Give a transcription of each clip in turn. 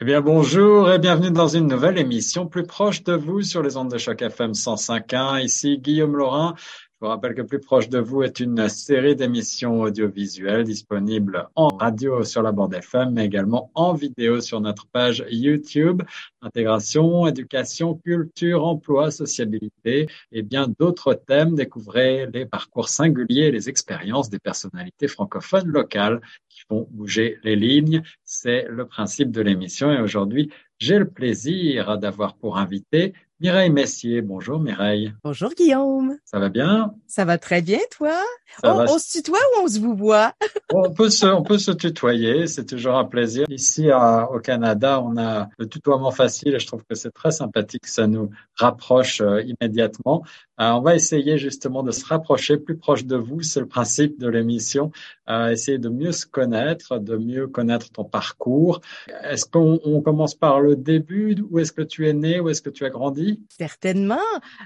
Eh bien, bonjour et bienvenue dans une nouvelle émission plus proche de vous sur les ondes de choc FM 105.1. Ici Guillaume Laurin. Je vous rappelle que Plus proche de vous est une série d'émissions audiovisuelles disponibles en radio sur la bande FM, mais également en vidéo sur notre page YouTube. Intégration, éducation, culture, emploi, sociabilité et bien d'autres thèmes. Découvrez les parcours singuliers et les expériences des personnalités francophones locales qui font bouger les lignes. C'est le principe de l'émission et aujourd'hui, j'ai le plaisir d'avoir pour invité Mireille Messier. Bonjour Mireille. Bonjour Guillaume. Ça va bien? Ça va très bien, toi? On, se tutoie ou on se vous voit? on, peut se, on peut se tutoyer, c'est toujours un plaisir. Ici à, au Canada, on a le tutoiement facile et je trouve que c'est très sympathique, ça nous rapproche euh, immédiatement. Euh, on va essayer justement de se rapprocher plus proche de vous, c'est le principe de l'émission, euh, essayer de mieux se connaître, de mieux connaître ton parcours. Est-ce qu'on commence par le début? Où est-ce que tu es né? Où est-ce que tu as grandi? Certainement.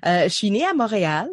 Euh, je suis née à Montréal.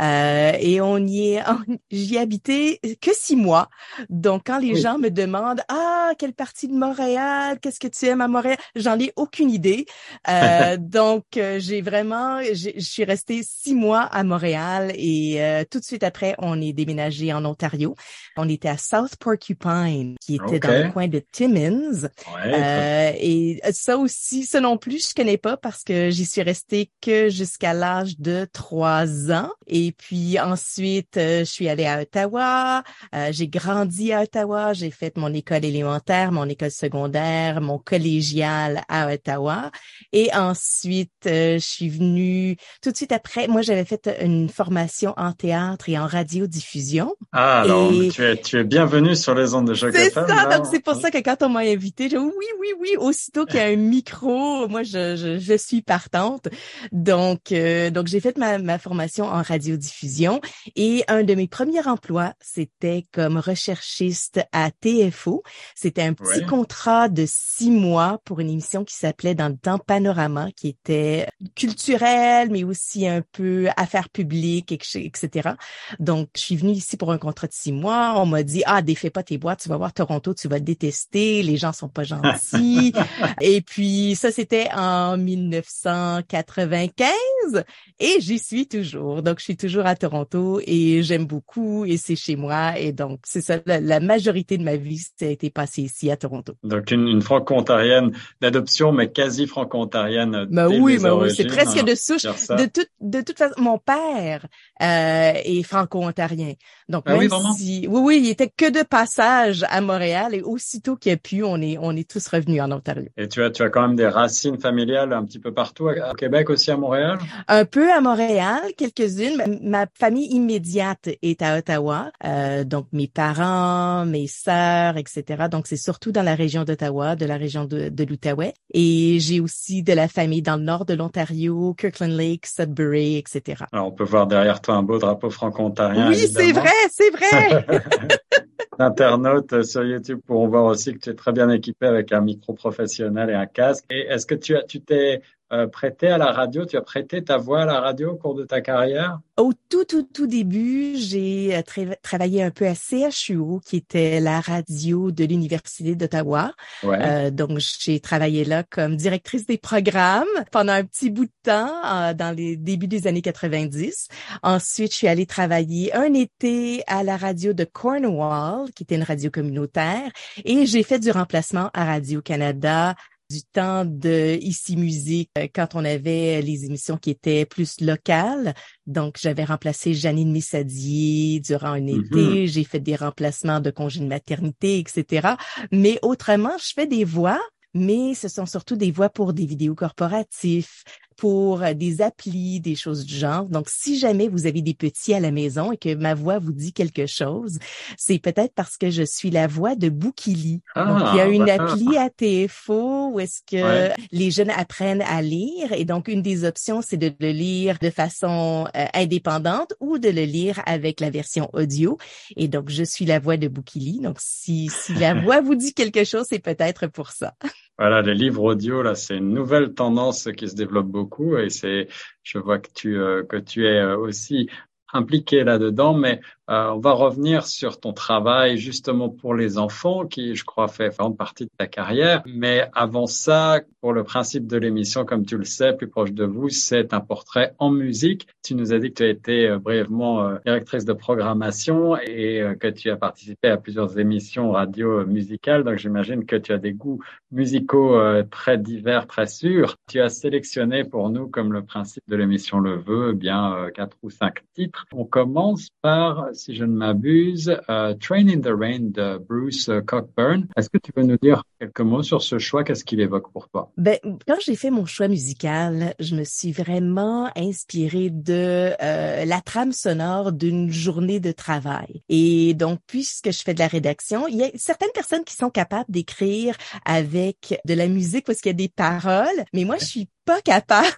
Euh, et on y est, j'y habité que six mois. Donc, quand les gens me demandent ah quelle partie de Montréal, qu'est-ce que tu aimes à Montréal, j'en ai aucune idée. Euh, donc, euh, j'ai vraiment, je suis restée six mois à Montréal et tout de suite après, on est déménagé en Ontario. On était à South Porcupine, qui était dans le coin de Timmins. et ça aussi, ça non plus, je connais pas parce que j'y suis restée que jusqu'à l'âge de trois ans. Et et puis ensuite, euh, je suis allée à Ottawa. Euh, j'ai grandi à Ottawa. J'ai fait mon école élémentaire, mon école secondaire, mon collégial à Ottawa. Et ensuite, euh, je suis venue tout de suite après. Moi, j'avais fait une formation en théâtre et en radiodiffusion. Ah, alors tu es tu es bienvenue sur les ondes de Choc C'est ça. Donc c'est pour ça que quand on m'a invité, j'ai oui, oui, oui. Aussitôt qu'il y a un micro, moi, je, je, je suis partante. Donc donc j'ai fait ma, ma formation en radio diffusion Et un de mes premiers emplois, c'était comme recherchiste à TFO. C'était un petit contrat de six mois pour une émission qui s'appelait Dans le temps Panorama, qui était culturelle, mais aussi un peu affaires publiques, etc. Donc, je suis venue ici pour un contrat de six mois. On m'a dit, ah, défais pas tes boîtes, tu vas voir Toronto, tu vas détester, les gens sont pas gentils. et puis, ça, c'était en 1995 et j'y suis toujours. Donc, je suis toujours à Toronto et j'aime beaucoup et c'est chez moi. Et donc, c'est ça, la, majorité de ma vie, ça a été passée ici à Toronto. Donc, une, franco-ontarienne d'adoption, mais quasi franco-ontarienne. Ben oui, ben oui, c'est presque de souche. De, toute de toute façon, mon père euh, est franco-ontarien. Donc, ah même si, oui, oui, il était que de passage à Montréal et aussitôt qu'il a pu, on est, on est tous revenus en Ontario. Et tu as, tu as quand même des racines familiales un petit peu partout, au Québec aussi, à Montréal? Un peu à Montréal, quelques-unes ma famille immédiate est à Ottawa, euh, donc mes parents, mes sœurs, etc. Donc c'est surtout dans la région d'Ottawa, de la région de, de l'Outaouais. Et j'ai aussi de la famille dans le nord de l'Ontario, Kirkland Lake, Sudbury, etc. Alors on peut voir derrière toi un beau drapeau franco-ontarien. Oui, c'est vrai, c'est vrai. Internautes sur YouTube pourront voir aussi que tu es très bien équipé avec un micro professionnel et un casque. Et est-ce que tu as, tu t'es euh, prêté à la radio? Tu as prêté ta voix à la radio au cours de ta carrière? Au tout, tout, tout début, j'ai euh, travaillé un peu à CHUO, qui était la radio de l'Université d'Ottawa. Euh, donc, j'ai travaillé là comme directrice des programmes pendant un petit bout de temps, dans les débuts des années 90. Ensuite, je suis allée travailler un été à la radio de Cornwall, qui était une radio communautaire, et j'ai fait du remplacement à Radio-Canada du temps de Ici Musique euh, quand on avait les émissions qui étaient plus locales. Donc, j'avais remplacé Janine Missadier durant un été. Mm-hmm. J'ai fait des remplacements de congés de maternité, etc. Mais autrement, je fais des voix mais ce sont surtout des voix pour des vidéos corporatifs, pour euh, des applis, des choses du genre. Donc, si jamais vous avez des petits à la maison et que ma voix vous dit quelque chose, c'est peut-être parce que je suis la voix de Bookili. donc, il y a ah, une appli à TFO où est-ce que les jeunes apprennent à lire. Et donc, une des options, c'est de le lire de façon euh, indépendante ou de le lire avec la version audio. Et donc, je suis la voix de Bookili. Donc, si, si la voix vous dit quelque chose, c'est peut-être pour ça. Voilà, les livres audio, là, c'est une nouvelle tendance qui se développe beaucoup et c'est, je vois que tu, euh, que tu es euh, aussi impliqué là-dedans, mais euh, on va revenir sur ton travail justement pour les enfants, qui je crois fait une partie de ta carrière. Mais avant ça, pour le principe de l'émission, comme tu le sais, plus proche de vous, c'est un portrait en musique. Tu nous as dit que tu as été euh, brièvement euh, directrice de programmation et que tu as participé à plusieurs émissions radio musicales. Donc j'imagine que tu as des goûts musicaux très divers, très sûrs. Tu as sélectionné pour nous, comme le principe de l'émission le veut, eh bien quatre ou cinq titres. On commence par si je ne m'abuse, euh, Train in the Rain de Bruce Cockburn. Est-ce que tu peux nous dire quelques mots sur ce choix? Qu'est-ce qu'il évoque pour toi? Ben, quand j'ai fait mon choix musical, je me suis vraiment inspirée de euh, la trame sonore d'une journée de travail. Et donc, puisque je fais de la rédaction, il y a certaines personnes qui sont capables d'écrire avec de la musique parce qu'il y a des paroles, mais moi, je suis pas capable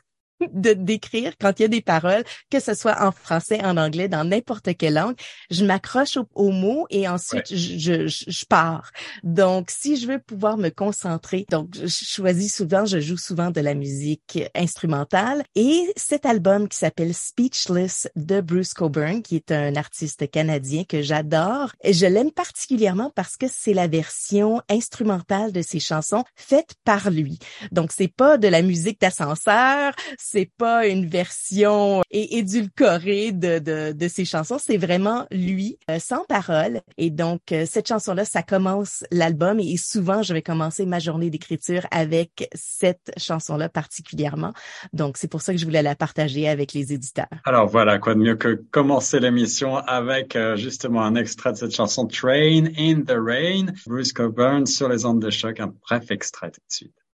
de d'écrire quand il y a des paroles, que ce soit en français, en anglais, dans n'importe quelle langue. Je m'accroche aux, mots et ensuite je, je, je, pars. Donc, si je veux pouvoir me concentrer, donc je choisis souvent, je joue souvent de la musique instrumentale. Et cet album qui s'appelle Speechless de Bruce Coburn, qui est un artiste canadien que j'adore, je l'aime particulièrement parce que c'est la version instrumentale de ses chansons faite par lui. Donc, c'est pas de la musique d'ascenseur, c'est pas une version édulcorée de, de, de ses chansons, c'est vraiment lui, euh, sans parole. Et donc, euh, cette chanson-là, ça commence l'album et souvent, je vais commencer ma journée d'écriture avec cette chanson-là particulièrement. Donc, c'est pour ça que je voulais la partager avec les éditeurs. Alors voilà, quoi de mieux que commencer l'émission avec euh, justement un extrait de cette chanson Train in the Rain, Bruce Coburn sur les ondes de choc, un bref extrait tout de suite.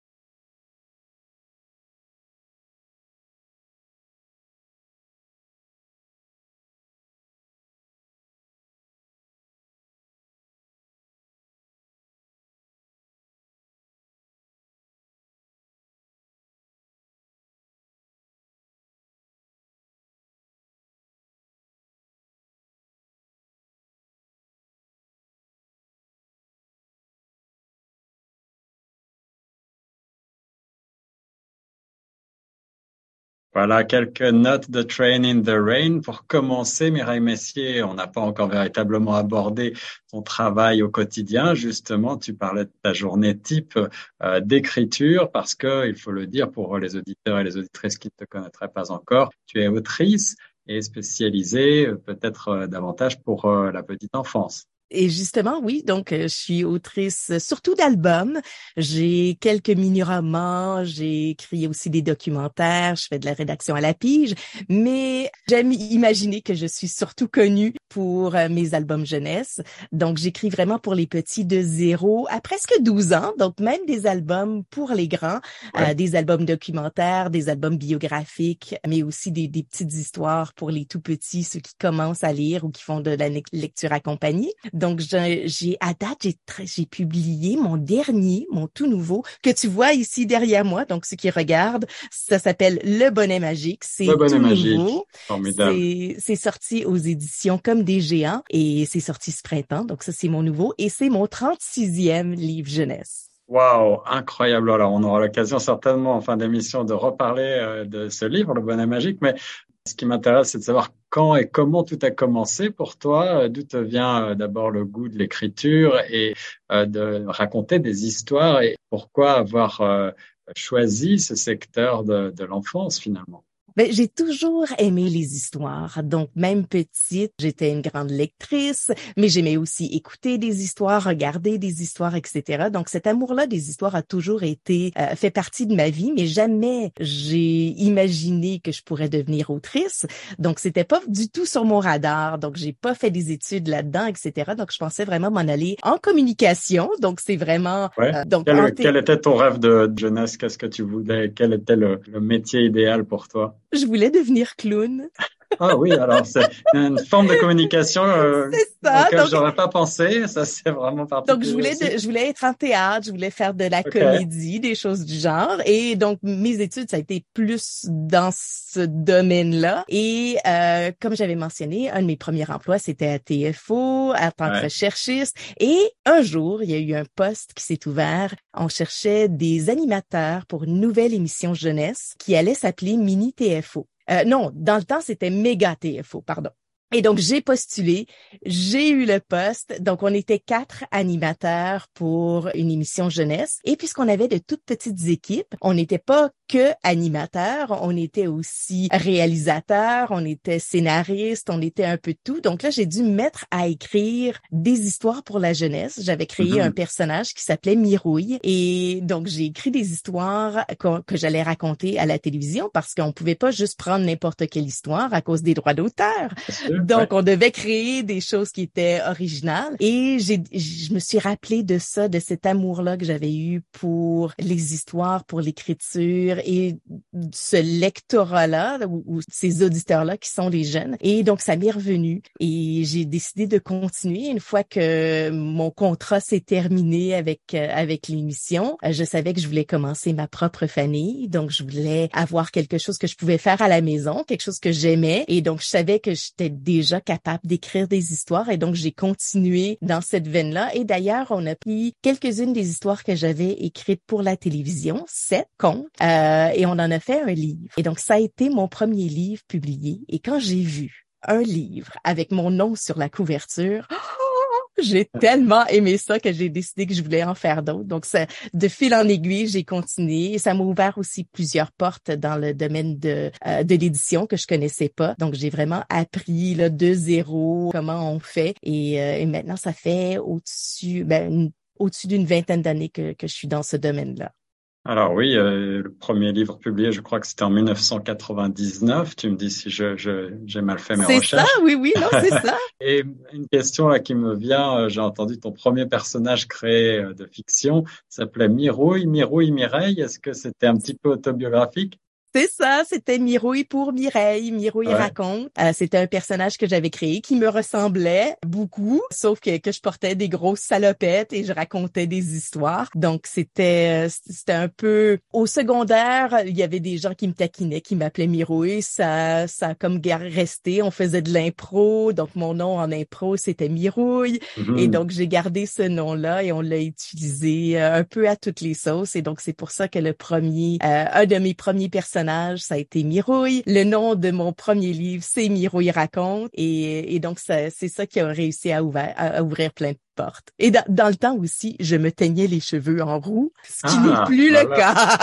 Voilà quelques notes de Train in the Rain. Pour commencer, Mireille Messier, on n'a pas encore véritablement abordé ton travail au quotidien. Justement, tu parlais de ta journée type euh, d'écriture parce que, il faut le dire pour les auditeurs et les auditrices qui ne te connaîtraient pas encore, tu es autrice et spécialisée euh, peut-être euh, davantage pour la petite enfance. Et justement, oui, donc euh, je suis autrice surtout d'albums. J'ai quelques mini-romans, j'ai écrit aussi des documentaires, je fais de la rédaction à la pige, mais j'aime imaginer que je suis surtout connue pour euh, mes albums jeunesse. Donc j'écris vraiment pour les petits de zéro à presque 12 ans, donc même des albums pour les grands, euh, des albums documentaires, des albums biographiques, mais aussi des, des petites histoires pour les tout petits, ceux qui commencent à lire ou qui font de la lecture accompagnée. Donc, j'ai à date, j'ai publié mon dernier, mon tout nouveau, que tu vois ici derrière moi. Donc, ceux qui regardent, ça s'appelle Le Bonnet Magique. C'est tout magique. nouveau. C'est sorti aux éditions Comme des géants et c'est sorti ce printemps. Donc, ça, c'est mon nouveau et c'est mon 36e livre jeunesse. Wow, incroyable. Alors, on aura l'occasion certainement en fin d'émission de reparler euh, de ce livre, Le Bonnet Magique, mais ce qui m'intéresse, c'est de savoir quand et comment tout a commencé pour toi, d'où te vient euh, d'abord le goût de l'écriture et euh, de raconter des histoires et pourquoi avoir euh, choisi ce secteur de l'enfance finalement? Ben, j'ai toujours aimé les histoires. Donc, même petite, j'étais une grande lectrice, mais j'aimais aussi écouter des histoires, regarder des histoires, etc. Donc, cet amour-là des histoires a toujours été euh, fait partie de ma vie, mais jamais j'ai imaginé que je pourrais devenir autrice. Donc, c'était pas du tout sur mon radar. Donc, j'ai pas fait des études là-dedans, etc. Donc, je pensais vraiment m'en aller en communication. Donc, c'est vraiment. Euh, donc, quel, était ton rêve de jeunesse? Qu'est-ce que tu voulais? Quel était le métier idéal pour toi? Je voulais devenir clown. Ah oui, alors c'est une forme de communication euh, ça, auquel j'aurais pas pensé. Ça, c'est vraiment particulier. Donc, je voulais, je voulais être en théâtre, je voulais faire de la comédie, des choses du genre. Et donc, mes études, ça a été plus dans ce domaine-là. Et euh, comme j'avais mentionné, un de mes premiers emplois, c'était à TFO, en tant que recherchiste. Et un jour, il y a eu un poste qui s'est ouvert. On cherchait des animateurs pour une nouvelle émission jeunesse qui allait s'appeler Mini TFO. Euh, non, dans le temps, c'était méga TFO, pardon. Et donc, j'ai postulé, j'ai eu le poste. Donc, on était quatre animateurs pour une émission jeunesse. Et puisqu'on avait de toutes petites équipes, on n'était pas que animateurs, on était aussi réalisateurs, on était scénaristes, on était un peu de tout. Donc là, j'ai dû me mettre à écrire des histoires pour la jeunesse. J'avais créé mm-hmm. un personnage qui s'appelait Mirouille. Et donc, j'ai écrit des histoires que, j'allais raconter à la télévision parce qu'on pouvait pas juste prendre n'importe quelle histoire à cause des droits d'auteur. Donc, on devait créer des choses qui étaient originales. Et j'ai, je me suis rappelé de ça, de cet amour-là que j'avais eu pour les histoires, pour l'écriture et ce lectorat-là ou, ces auditeurs-là qui sont les jeunes. Et donc, ça m'est revenu et j'ai décidé de continuer une fois que mon contrat s'est terminé avec euh, avec l'émission. Euh, je savais que je voulais commencer ma propre famille, donc je voulais avoir quelque chose que je pouvais faire à la maison, quelque chose que j'aimais. Et donc, je savais que j'étais déjà capable d'écrire des histoires et donc j'ai continué dans cette veine-là. Et d'ailleurs, on a pris quelques-unes des histoires que j'avais écrites pour la télévision, sept contes. Euh, euh, et on en a fait un livre. Et donc, ça a été mon premier livre publié. Et quand j'ai vu un livre avec mon nom sur la couverture, j'ai tellement aimé ça que j'ai décidé que je voulais en faire d'autres. Donc, ça, de fil en aiguille, j'ai continué. Et ça m'a ouvert aussi plusieurs portes dans le domaine de, euh, de l'édition que je connaissais pas. Donc, j'ai vraiment appris là, de zéro comment on fait. Et, euh, et maintenant, ça fait au-dessus, ben, au-dessus d'une vingtaine d'années que, que je suis dans ce domaine-là. Alors oui, euh, le premier livre publié, je crois que c'était en 1999. Tu me dis si je, j'ai mal fait mes recherches. C'est ça, oui, oui, non, c'est ça. Et une question là qui me vient, euh, j'ai entendu ton premier personnage créé euh, de fiction s'appelait Mirouille, Mirouille Mireille. Est-ce que c'était un petit peu autobiographique? C'est ça, c'était Mirouille pour Mireille. Mirouille raconte. Euh, c'était un personnage que j'avais créé qui me ressemblait beaucoup, sauf que, que je portais des grosses salopettes et je racontais des histoires. Donc c'était c'était un peu au secondaire, il y avait des gens qui me taquinaient, qui m'appelaient Mirouille. Ça ça a comme resté. On faisait de l'impro, donc mon nom en impro c'était Mirouille. Mm-hmm. Et donc j'ai gardé ce nom-là et on l'a utilisé euh, un peu à toutes les sauces. Et donc c'est pour ça que le premier, euh, un de mes premiers personnages ça a été Mirouille. Le nom de mon premier livre, c'est Mirouille raconte. Et, donc, c'est ça qui a réussi à, ouvrir, plein de Et dans, le temps aussi, je me teignais les cheveux en roux, ce qui n'est ah, plus le cas.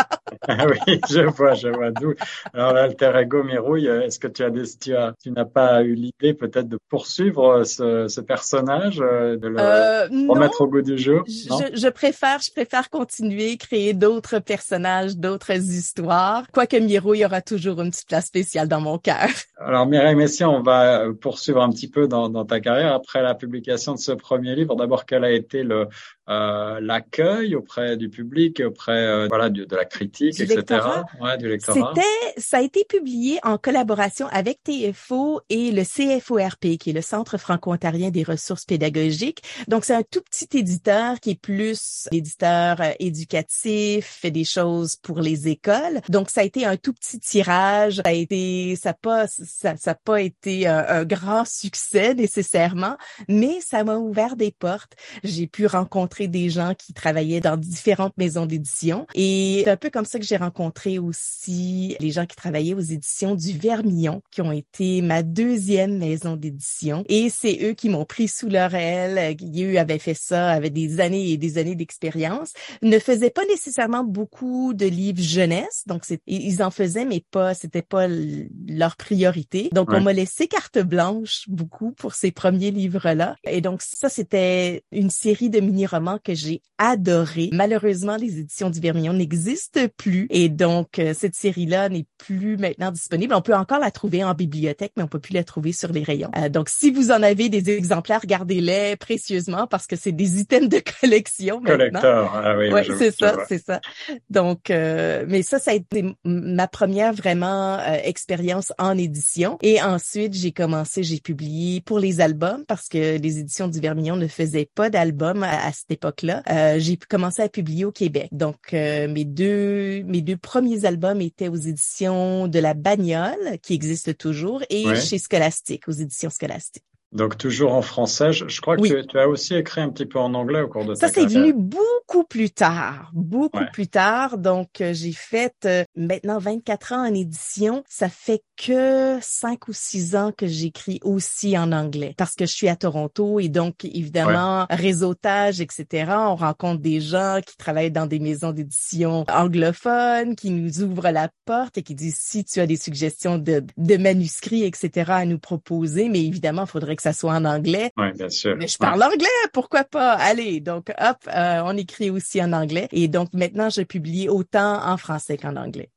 ah oui, je vois, je vois d'où. Alors l'alter ego Mirouille, est-ce que tu as des, tu as, tu n'as pas eu l'idée peut-être de poursuivre ce, ce personnage, euh, de le euh, remettre au goût du jour? Je, je, préfère, je préfère continuer, créer d'autres personnages, d'autres histoires. Quoique Mirouille aura toujours une petite place spéciale dans mon cœur. Alors Mireille Messiaen, on va poursuivre un petit peu dans, dans ta carrière après la publication de ce premier livre. D'abord quel a été le euh, l'accueil auprès du public, auprès euh, voilà de, la critique, etc. Ouais, du lectorat. C'était, ça a été publié en collaboration avec TFO et le CFORP, qui est le Centre franco-ontarien des ressources pédagogiques. Donc c'est un tout petit éditeur qui est plus éditeur euh, éducatif, fait des choses pour les écoles. Donc ça a été un tout petit tirage. Ça a été, ça pas, ça, ça pas été un, un grand succès nécessairement, mais ça m'a ouvert des portes j'ai pu rencontrer des gens qui travaillaient dans différentes maisons d'édition. Et c'est un peu comme ça que j'ai rencontré aussi les gens qui travaillaient aux éditions du Vermillon, qui ont été ma deuxième maison d'édition. Et c'est eux qui m'ont pris sous leur aile. Eux avaient fait ça, avaient des années et des années d'expérience. Ne faisaient pas nécessairement beaucoup de livres jeunesse. Donc, ils en faisaient, mais pas, c'était pas leur priorité. Donc, on m'a laissé carte blanche beaucoup pour ces premiers livres-là. Et donc, ça, c'était une série de mini-romans que j'ai adoré. Malheureusement, les éditions du Vermillon n'existent plus et donc euh, cette série-là n'est plus maintenant disponible. On peut encore la trouver en bibliothèque, mais on peut plus la trouver sur les rayons. Euh, donc, si vous en avez des exemplaires, gardez-les précieusement parce que c'est des items de collection maintenant. ah oui. Ouais, c'est ça, c'est ça. Donc, euh, mais ça, ça a été ma première vraiment expérience en édition. Et ensuite, j'ai commencé, j'ai publié pour les albums parce que les éditions du Vermillon ne faisaient pas d'album à, cette époque-là. Euh, j'ai commencé à publier au Québec. Donc euh, mes deux mes deux premiers albums étaient aux éditions de la Bagnole qui existe toujours et chez Scholastique aux éditions Scholastique. Donc toujours en français. Je, crois que tu, as aussi écrit un petit peu en anglais au cours de ça, Ça, c'est venu beaucoup plus tard, beaucoup plus tard. Donc euh, j'ai fait euh, maintenant 24 ans en édition. Ça fait que 5 ou 6 ans que j'écris aussi en anglais parce que je suis à Toronto et donc évidemment réseautage, etc. On rencontre des gens qui travaillent dans des maisons d'édition anglophones, qui nous ouvrent la porte et qui disent si tu as des suggestions de, de manuscrits, etc. à nous proposer, mais évidemment, il faudrait que ça soit en anglais. Oui, bien sûr. Mais je parle anglais, pourquoi pas? Allez, donc hop, euh, on écrit aussi en anglais. Et donc maintenant, je publie autant en français qu'en anglais.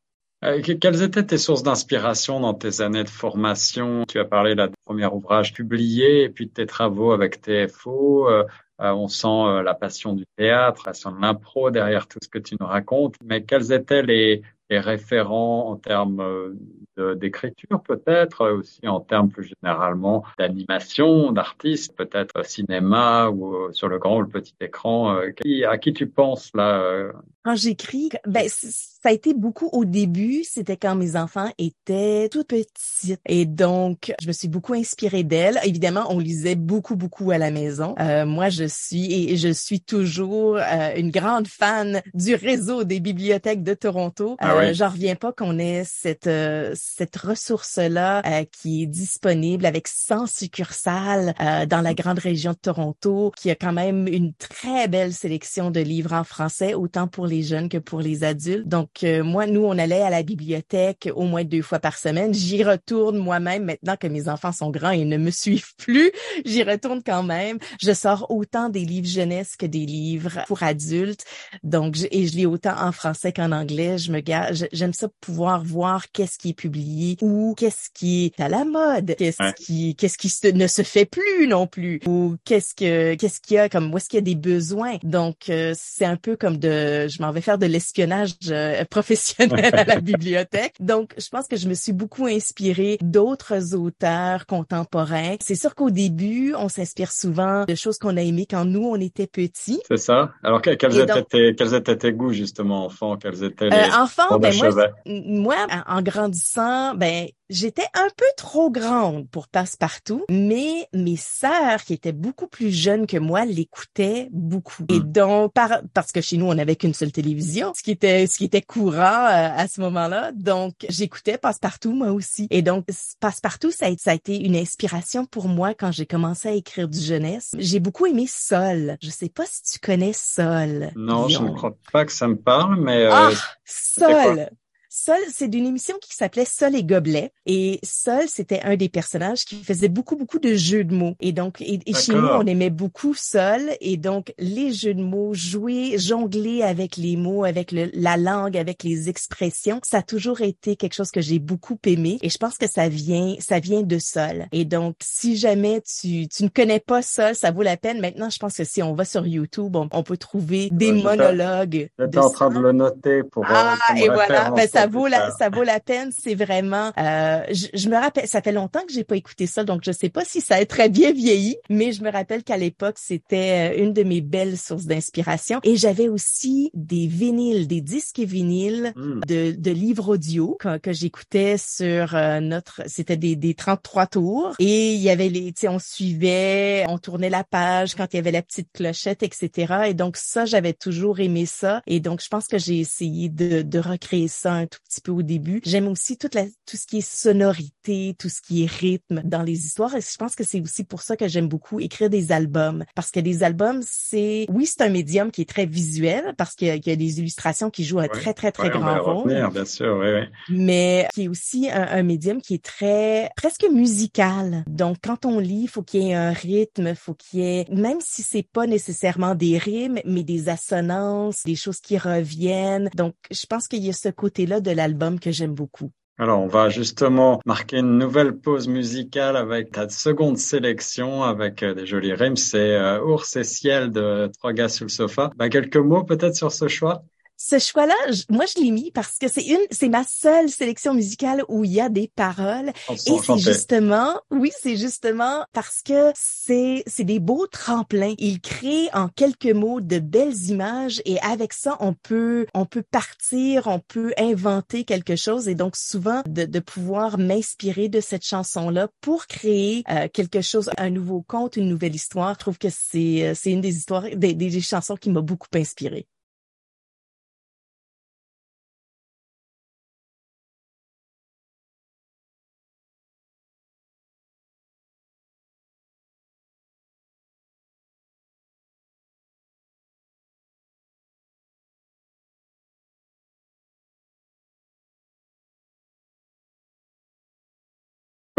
Euh, quelles étaient tes sources d'inspiration dans tes années de formation? Tu as parlé là, du premier ouvrage publié et puis de tes travaux avec TFO. Euh, on sent la passion du théâtre, la passion de l'impro derrière tout ce que tu nous racontes. Mais quels étaient les, les référents en termes d'écriture peut-être, aussi en termes plus généralement d'animation, d'artistes, peut-être cinéma ou euh, sur le grand ou le petit écran. Euh, à qui tu penses là euh? Quand j'écris, ben ça a été beaucoup au début, c'était quand mes enfants étaient tout petits et donc je me suis beaucoup inspirée d'elles. Évidemment, on lisait beaucoup beaucoup à la maison. moi, je suis et je suis toujours une grande fan du réseau des bibliothèques de Toronto. Ah J'en reviens pas qu'on ait cette cette ressource-là euh, qui est disponible avec 100 succursales euh, dans la grande région de Toronto, qui a quand même une très belle sélection de livres en français, autant pour les jeunes que pour les adultes. Donc, euh, moi, nous, on allait à la bibliothèque au moins deux fois par semaine. J'y retourne moi-même maintenant que mes enfants sont grands et ne me suivent plus. J'y retourne quand même. Je sors autant des livres jeunesse que des livres pour adultes. Donc, et je lis autant en français qu'en anglais. Je me j'aime ça pouvoir voir qu'est-ce qui est publié ou qu'est-ce qui est à la mode, qu'est-ce qui qu'est-ce qui ne se fait plus non plus ou qu'est-ce que qu'est-ce qu'il y a comme où est-ce qu'il y a des besoins. Donc euh, c'est un peu comme de je m'en vais faire de l'espionnage euh, professionnel à la bibliothèque. Donc je pense que je me suis beaucoup inspirée d'autres auteurs contemporains. C'est sûr qu'au début, on s'inspire souvent de choses qu'on a aimées quand nous on était petits. C'est ça. Alors quels étaient tes quels étaient tes goûts justement enfant, quels étaient les euh, enfant, ben moi, moi en grandissant ben j'étais un peu trop grande pour Passe-Partout, mais mes sœurs qui étaient beaucoup plus jeunes que moi l'écoutaient beaucoup. Et hmm. donc par, parce que chez nous on n'avait qu'une seule télévision, ce qui était ce qui était courant euh, à ce moment-là. Donc j'écoutais Passe-Partout moi aussi. Et donc Passe-Partout ça a, ça a été une inspiration pour moi quand j'ai commencé à écrire du jeunesse. J'ai beaucoup aimé Sol. Je sais pas si tu connais Sol. Non, je ne crois pas que ça me parle, mais euh, ah, Sol. Sol, c'est d'une émission qui s'appelait Sol et Gobelet. Et Sol, c'était un des personnages qui faisait beaucoup, beaucoup de jeux de mots. Et donc, et, chez nous, on aimait beaucoup Sol. Et donc, les jeux de mots, jouer, jongler avec les mots, avec la langue, avec les expressions, ça a toujours été quelque chose que j'ai beaucoup aimé. Et je pense que ça vient, ça vient de Sol. Et donc, si jamais tu, tu ne connais pas Sol, ça vaut la peine. Maintenant, je pense que si on va sur YouTube, on, peut trouver des monologues. J'étais en train de le noter pour. Ah, et voilà. Ben, ça vaut la, ça vaut la peine. C'est vraiment, euh, je, me rappelle, ça fait longtemps que j'ai pas écouté ça, donc je sais pas si ça a très bien vieilli, mais je me rappelle qu'à l'époque, c'était euh, une de mes belles sources d'inspiration. Et j'avais aussi des vinyles, des disques vinyles hmm. de, de livres audio que, que j'écoutais sur euh, notre, c'était des, des 33 tours. Et il y avait les, tu sais, on suivait, on tournait la page quand il y avait la petite clochette, etc. Et donc ça, j'avais toujours aimé ça. Et donc je pense que j'ai essayé de, de recréer ça un tout petit peu au début. J'aime aussi toute la, tout ce qui est sonorité, tout ce qui est rythme dans les histoires. Et je pense que c'est aussi pour ça que j'aime beaucoup écrire des albums. Parce que des albums, c'est, oui, c'est un médium qui est très visuel parce qu'il y, a des illustrations qui jouent un très, très, très grand rôle. bien sûr, oui, oui. Mais qui est aussi un, un médium qui est très, presque musical. Donc, quand on lit, il faut qu'il y ait un rythme, il faut qu'il y ait, même si c'est pas nécessairement des rimes, mais des assonances, des choses qui reviennent. Donc, je pense qu'il y a ce côté-là de l'album que j'aime beaucoup. Alors, on va justement marquer une nouvelle pause musicale avec ta seconde sélection avec euh, des jolis rimes. C'est euh, Ours et ciel de Trois gars sous le sofa. Bah, quelques mots peut-être sur ce choix? Ce choix-là, moi je l'ai mis parce que c'est une, c'est ma seule sélection musicale où il y a des paroles. Et c'est justement, oui, c'est justement parce que c'est, c'est des beaux tremplins. Il crée en quelques mots de belles images et avec ça, on peut, on peut partir, on peut inventer quelque chose et donc souvent de, de pouvoir m'inspirer de cette chanson-là pour créer euh, quelque chose, un nouveau conte, une nouvelle histoire. Je trouve que c'est, euh, c'est une des histoires, des, des chansons qui m'a beaucoup inspirée.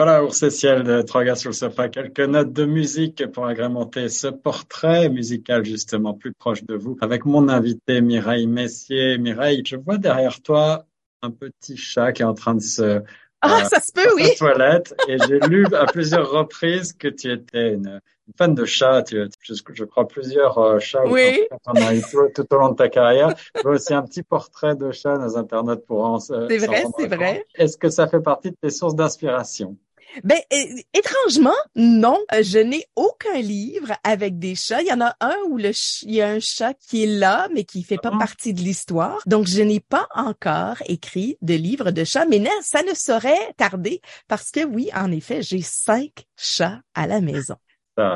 Voilà, Ours et Ciel de Trois gars sur le sofa. Quelques notes de musique pour agrémenter ce portrait musical justement plus proche de vous avec mon invité Mireille Messier. Mireille, je vois derrière toi un petit chat qui est en train de se ah, ça se peut, oui. toilette. Et j'ai lu à plusieurs reprises que tu étais une, fan de chats. Tu, je, je crois plusieurs euh, chats oui. tout, tout, au long de ta carrière. Je vois aussi un petit portrait de chat dans Internet pour en. C'est vrai, c'est vrai. Est-ce que ça fait partie de tes sources d'inspiration? Ben étrangement, non. Euh, je n'ai aucun livre avec des chats. Il y en a un où le il y a un chat qui est là, mais qui fait pas ah. partie de l'histoire. Donc je n'ai pas encore écrit de livre de chats, mais non, ça ne saurait tarder parce que oui, en effet, j'ai cinq chats à la maison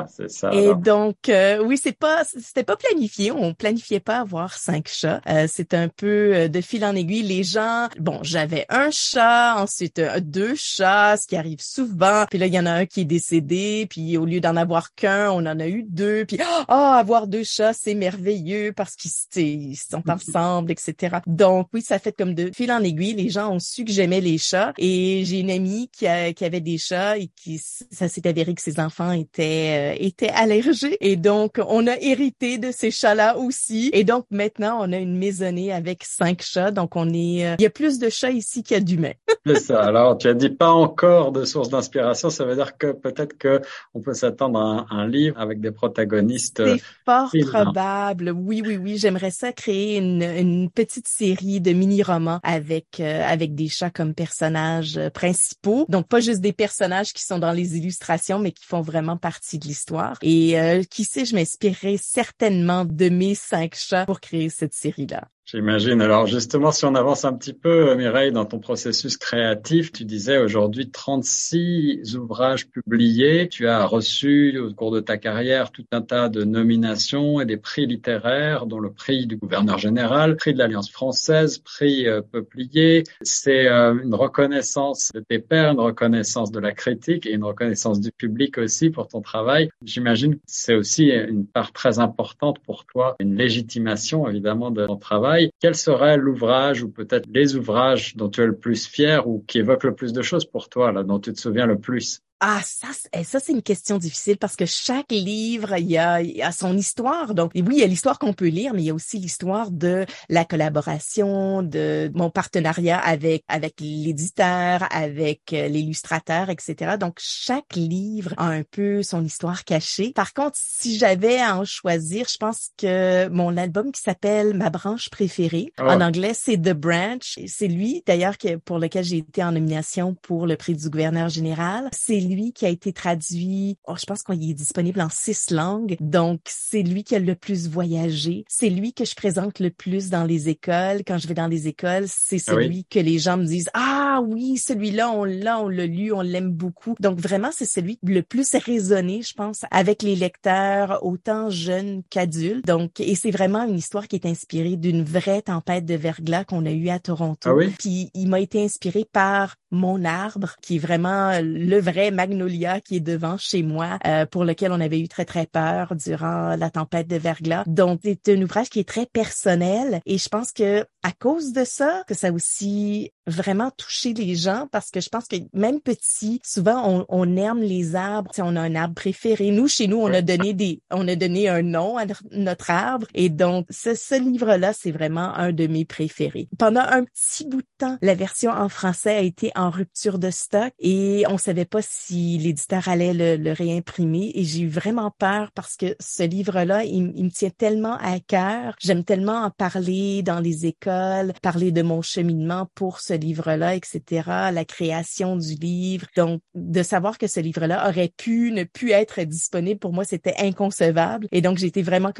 c'est ça. Et donc, euh, oui, c'est pas, c'était pas planifié. On planifiait pas avoir cinq chats. Euh, c'est un peu euh, de fil en aiguille. Les gens, bon, j'avais un chat, ensuite deux chats, ce qui arrive souvent. Puis là, il y en a un qui est décédé. Puis au lieu d'en avoir qu'un, on en a eu deux. Puis ah, avoir deux chats, c'est merveilleux parce qu'ils sont ensemble, etc. Donc oui, ça fait comme de fil en aiguille. Les gens ont su que j'aimais les chats. Et j'ai une amie qui, a, qui avait des chats et qui, ça s'est avéré que ses enfants étaient euh, était, allergique et donc on a hérité de ces chats-là aussi. Et donc maintenant on a une maisonnée avec cinq chats. Donc on est, euh, il y a plus de chats ici qu'il y a d'humains. C'est ça. Alors tu as dit pas encore de source d'inspiration. Ça veut dire que peut-être que on peut s'attendre à un, livre avec des protagonistes. C'est fort probable. Oui, oui, oui. J'aimerais ça créer une, une petite série de mini-romans avec euh, avec des chats comme personnages principaux. Donc pas juste des personnages qui sont dans les illustrations, mais qui font vraiment partie de l'histoire. Et euh, qui sait, je m'inspirerai certainement de mes cinq chats pour créer cette série-là. J'imagine. Alors justement, si on avance un petit peu, Mireille, dans ton processus créatif, tu disais aujourd'hui 36 ouvrages publiés. Tu as reçu au cours de ta carrière tout un tas de nominations et des prix littéraires, dont le prix du gouverneur général, prix de l'Alliance française, prix euh, Peuplier. C'est euh, une reconnaissance de tes pairs, une reconnaissance de la critique et une reconnaissance du public aussi pour ton travail. J'imagine que c'est aussi une part très importante pour toi, une légitimation évidemment de ton travail quel serait l'ouvrage ou peut-être les ouvrages dont tu es le plus fier ou qui évoquent le plus de choses pour toi, là, dont tu te souviens le plus? Ah, ça, eh, ça c'est une question difficile parce que chaque livre, il y a, il y a son histoire. Donc, oui, il y a l'histoire qu'on peut lire, mais il y a aussi l'histoire de la collaboration, de mon partenariat avec avec l'éditeur, avec euh, l'illustrateur, etc. Donc, chaque livre a un peu son histoire cachée. Par contre, si j'avais à en choisir, je pense que mon album qui s'appelle Ma branche préférée, ah. en anglais, c'est The Branch. C'est lui, d'ailleurs, pour lequel j'ai été en nomination pour le prix du gouverneur général. C'est lui qui a été traduit, oh, je pense qu'il est disponible en six langues, donc c'est lui qui a le plus voyagé. C'est lui que je présente le plus dans les écoles. Quand je vais dans les écoles, c'est ah celui que les gens me disent, ah oui, celui-là, on l'a, on l'a lu, on l'aime beaucoup. Donc vraiment, c'est celui le plus résonné, je pense, avec les lecteurs, autant jeunes qu'adultes. Donc, et c'est vraiment une histoire qui est inspirée d'une vraie tempête de verglas qu'on a eue à Toronto. Ah Puis il m'a été inspiré par mon arbre, qui est vraiment le vrai magnolia qui est devant chez moi, euh, pour lequel on avait eu très très peur durant la tempête de verglas. Donc c'est un ouvrage qui est très personnel et je pense que à cause de ça, que ça a aussi vraiment toucher les gens parce que je pense que même petit, souvent on, on aime les arbres. on a un arbre préféré. Nous, chez nous, on a donné des, on a donné un nom à notre arbre. Et donc, ce, ce livre-là, c'est vraiment un de mes préférés. Pendant un petit bout de temps, la version en français a été en rupture de stock et on savait pas si l'éditeur allait le, le, réimprimer. Et j'ai eu vraiment peur parce que ce livre-là, il, il me tient tellement à cœur. J'aime tellement en parler dans les écoles, parler de mon cheminement pour ce livre-là, etc., la création du livre. Donc, de savoir que ce livre-là aurait pu ne plus être disponible, pour moi, c'était inconcevable. Et donc, j'étais vraiment,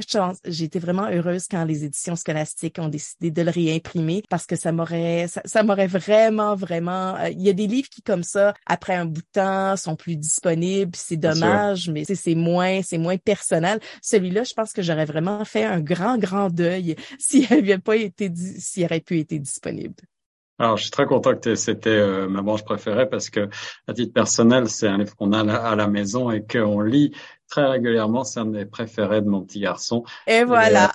j'étais vraiment heureuse quand les éditions scolastiques ont décidé de le réimprimer parce que ça m'aurait, ça, m'aurait vraiment, vraiment, euh, il y a des livres qui, comme ça, après un bout de temps, sont plus disponibles. C'est dommage, mais c'est moins, c'est moins personnel. Celui-là, je pense que j'aurais vraiment fait un grand, grand deuil s'il avait pas été, s'il aurait pu être disponible. Alors, je suis très content que c'était euh, ma branche préférée parce que, à titre personnel, c'est un livre qu'on a à la, maison et qu'on lit très régulièrement. C'est un des préférés de mon petit garçon. Et voilà.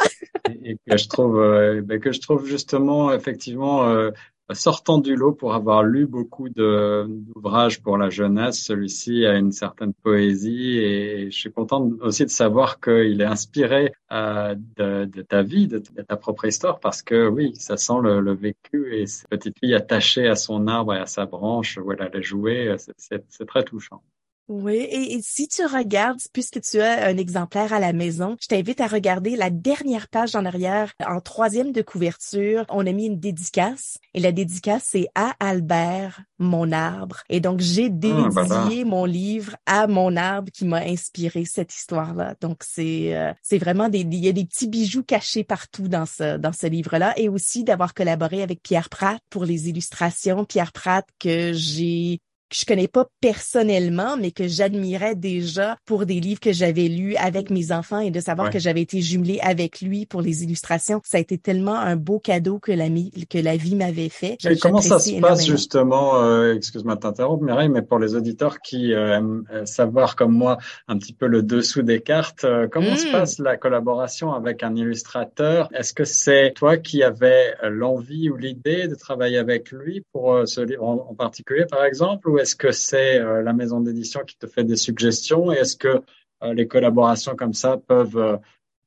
Et, que je trouve, euh, ben, que je trouve justement, effectivement, euh, sortant du lot pour avoir lu beaucoup d'ouvrages pour la jeunesse, celui-ci a une certaine poésie et je suis content aussi de savoir qu'il est inspiré euh, de, ta vie, de, ta propre histoire, parce que oui, ça sent le, le, vécu et cette petite fille attachée à son arbre et à sa branche où elle allait jouer, c'est très touchant. Oui, et, si tu regardes, puisque tu as un exemplaire à la maison, je t'invite à regarder la dernière page en arrière, en troisième de couverture. On a mis une dédicace, et la dédicace, c'est à Albert, mon arbre. Et donc, j'ai ah, dédié mon livre à mon arbre qui m'a inspiré cette histoire-là. Donc, c'est euh, c'est vraiment des, il y a des petits bijoux cachés partout dans ce, dans ce livre-là, et aussi d'avoir collaboré avec Pierre Pratt pour les illustrations. Pierre Pratt que j'ai que je connais pas personnellement, mais que j'admirais déjà pour des livres que j'avais lus avec mes enfants et de savoir que j'avais été jumelée avec lui pour les illustrations. Ça a été tellement un beau cadeau que la, que la vie m'avait fait. Et comment ça se passe justement, euh, excuse-moi de t'interrompre Mireille, mais pour les auditeurs qui euh, aiment euh, savoir comme moi un petit peu le dessous des cartes, euh, comment se hmm. passe la collaboration avec un illustrateur? Est-ce que c'est toi qui avais l'envie ou l'idée de travailler avec lui pour ce livre en, en particulier, par exemple, ou est-ce que c'est euh, la maison d'édition qui te fait des suggestions? Et est-ce que euh, les collaborations comme ça peuvent euh,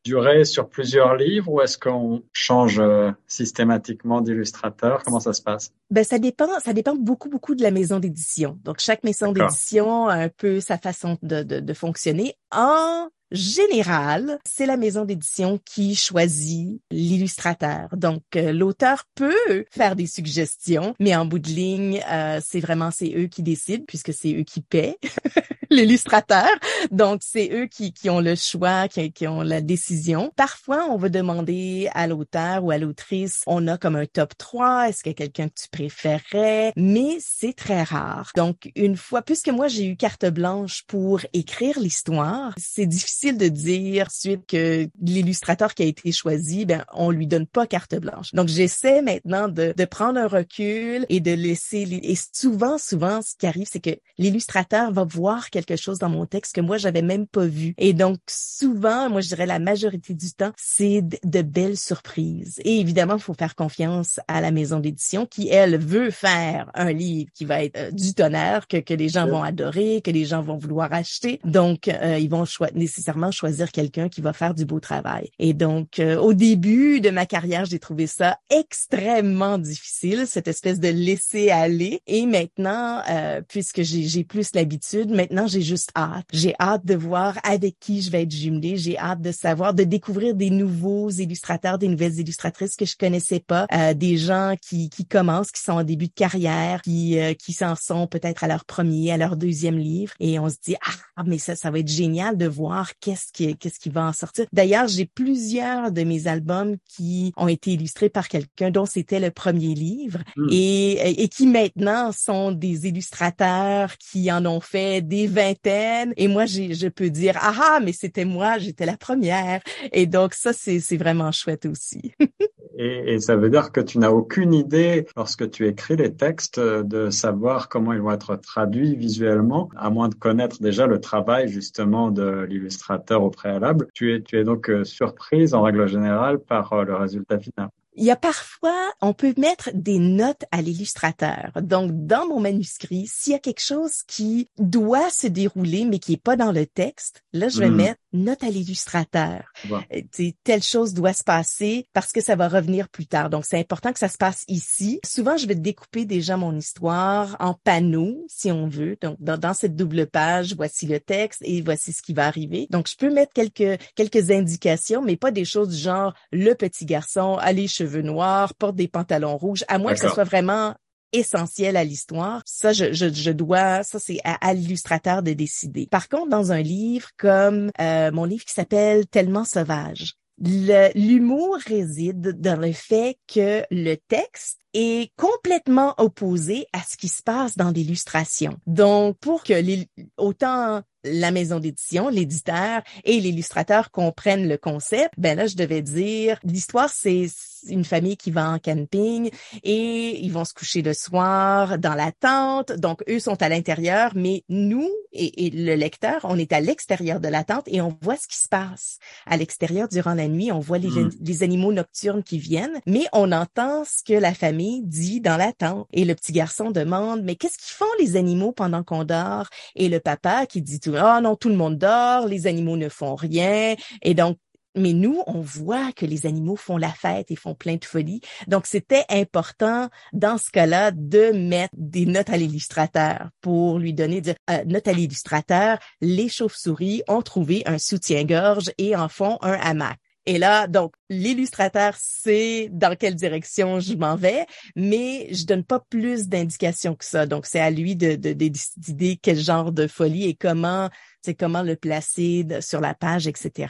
durer sur plusieurs livres ou est-ce qu'on change systématiquement d'illustrateur? Comment ça se passe? Ben ça dépend, ça dépend beaucoup beaucoup de la maison d'édition. Donc chaque maison d'édition a un peu sa façon de, de, de fonctionner. En général, c'est la maison d'édition qui choisit l'illustrateur. Donc, euh, l'auteur peut faire des suggestions, mais en bout de ligne, euh, c'est vraiment c'est eux qui décident puisque c'est eux qui paient l'illustrateur. Donc, c'est eux qui, qui ont le choix, qui, qui ont la décision. Parfois, on va demander à l'auteur ou à l'autrice, on a comme un top 3, est-ce qu'il y a quelqu'un que tu préférais? Mais c'est très rare. Donc, une fois, puisque moi, j'ai eu carte blanche pour écrire l'histoire, c'est difficile difficile de dire suite que l'illustrateur qui a été choisi, ben on lui donne pas carte blanche. Donc j'essaie maintenant de, de prendre un recul et de laisser et souvent souvent ce qui arrive c'est que l'illustrateur va voir quelque chose dans mon texte que moi j'avais même pas vu. Et donc souvent, moi je dirais la majorité du temps, c'est de, belles surprises. Et évidemment, il faut faire confiance à la maison d'édition qui elle veut faire un livre qui va être euh, du tonnerre que que les gens vont adorer, que les gens vont vouloir acheter. Donc euh, ils vont choisir choisir quelqu'un qui va faire du beau travail. Et donc, euh, au début de ma carrière, j'ai trouvé ça extrêmement difficile, cette espèce de laisser aller. Et maintenant, euh, puisque j'ai plus l'habitude, maintenant j'ai juste hâte. J'ai hâte de voir avec qui je vais être jumelée. J'ai hâte de savoir, de découvrir des nouveaux illustrateurs, des nouvelles illustratrices que je connaissais pas, euh, des gens qui, qui commencent, qui sont en début de carrière, qui, qui s'en sont peut-être à leur premier, à leur deuxième livre. Et on se dit, ah, mais ça, ça va être génial de voir qu'est-ce qui qu'est-ce qui va en sortir. D'ailleurs, j'ai plusieurs de mes albums qui ont été illustrés par quelqu'un dont c'était le premier livre hmm. et, et qui maintenant sont des illustrateurs qui en ont fait des vingtaines et moi je peux dire ah ah mais c'était moi, j'étais la première et donc ça c'est c'est vraiment chouette aussi. et, et ça veut dire que tu n'as aucune idée lorsque tu écris les textes de savoir comment ils vont être traduits visuellement à moins de connaître déjà le travail justement de l'illustrateur au préalable. Tu es, tu es donc euh, surprise en règle générale par euh, le résultat final. Il y a parfois, on peut mettre des notes à l'illustrateur. Donc, dans mon manuscrit, s'il y a quelque chose qui doit se dérouler, mais qui est pas dans le texte, là, je vais hmm. mettre note à l'illustrateur. Euh, telle chose doit se passer parce que ça va revenir plus tard. Donc, c'est important que ça se passe ici. Souvent, je vais découper déjà mon histoire en panneaux, si on veut. Donc, dans, dans cette double page, voici le texte et voici ce qui va arriver. Donc, je peux mettre quelques, quelques indications, mais pas des choses du genre le petit garçon a les cheveux noirs, porte des pantalons rouges, à moins que ce soit vraiment essentiel à l'histoire. Ça, je, je, dois, ça c'est à, l'illustrateur de décider. Par contre, dans un livre comme euh, mon livre qui s'appelle Tellement sauvage, l'humour réside dans le fait que le texte est complètement opposé à ce qui se passe dans l'illustration. Donc, pour que les, autant la maison d'édition, l'éditeur et l'illustrateur comprennent le concept, ben là, je devais dire, l'histoire, c'est une famille qui va en camping et ils vont se coucher le soir dans la tente. Donc, eux sont à l'intérieur, mais nous et, le lecteur, on est à l'extérieur de la tente et on voit ce qui se passe. À l'extérieur, durant la nuit, on voit les, mm. les animaux nocturnes qui viennent, mais on entend ce que la famille dit dans la tente. Et le petit garçon demande, mais qu'est-ce qu'ils font les animaux pendant qu'on dort? Et le papa qui dit tout, oh non, tout le monde dort, les animaux ne font rien. Et donc, mais nous, on voit que les animaux font la fête et font plein de folie. Donc, c'était important dans ce cas-là de mettre des notes à l'illustrateur pour lui donner de euh, notes à l'illustrateur. Les chauves-souris ont trouvé un soutien-gorge et en font un hamac. Et là, donc, l'illustrateur sait dans quelle direction je m'en vais, mais je donne pas plus d'indications que ça. Donc, c'est à lui de, de, décider quel genre de folie et comment, c'est comment le placer sur la page, etc.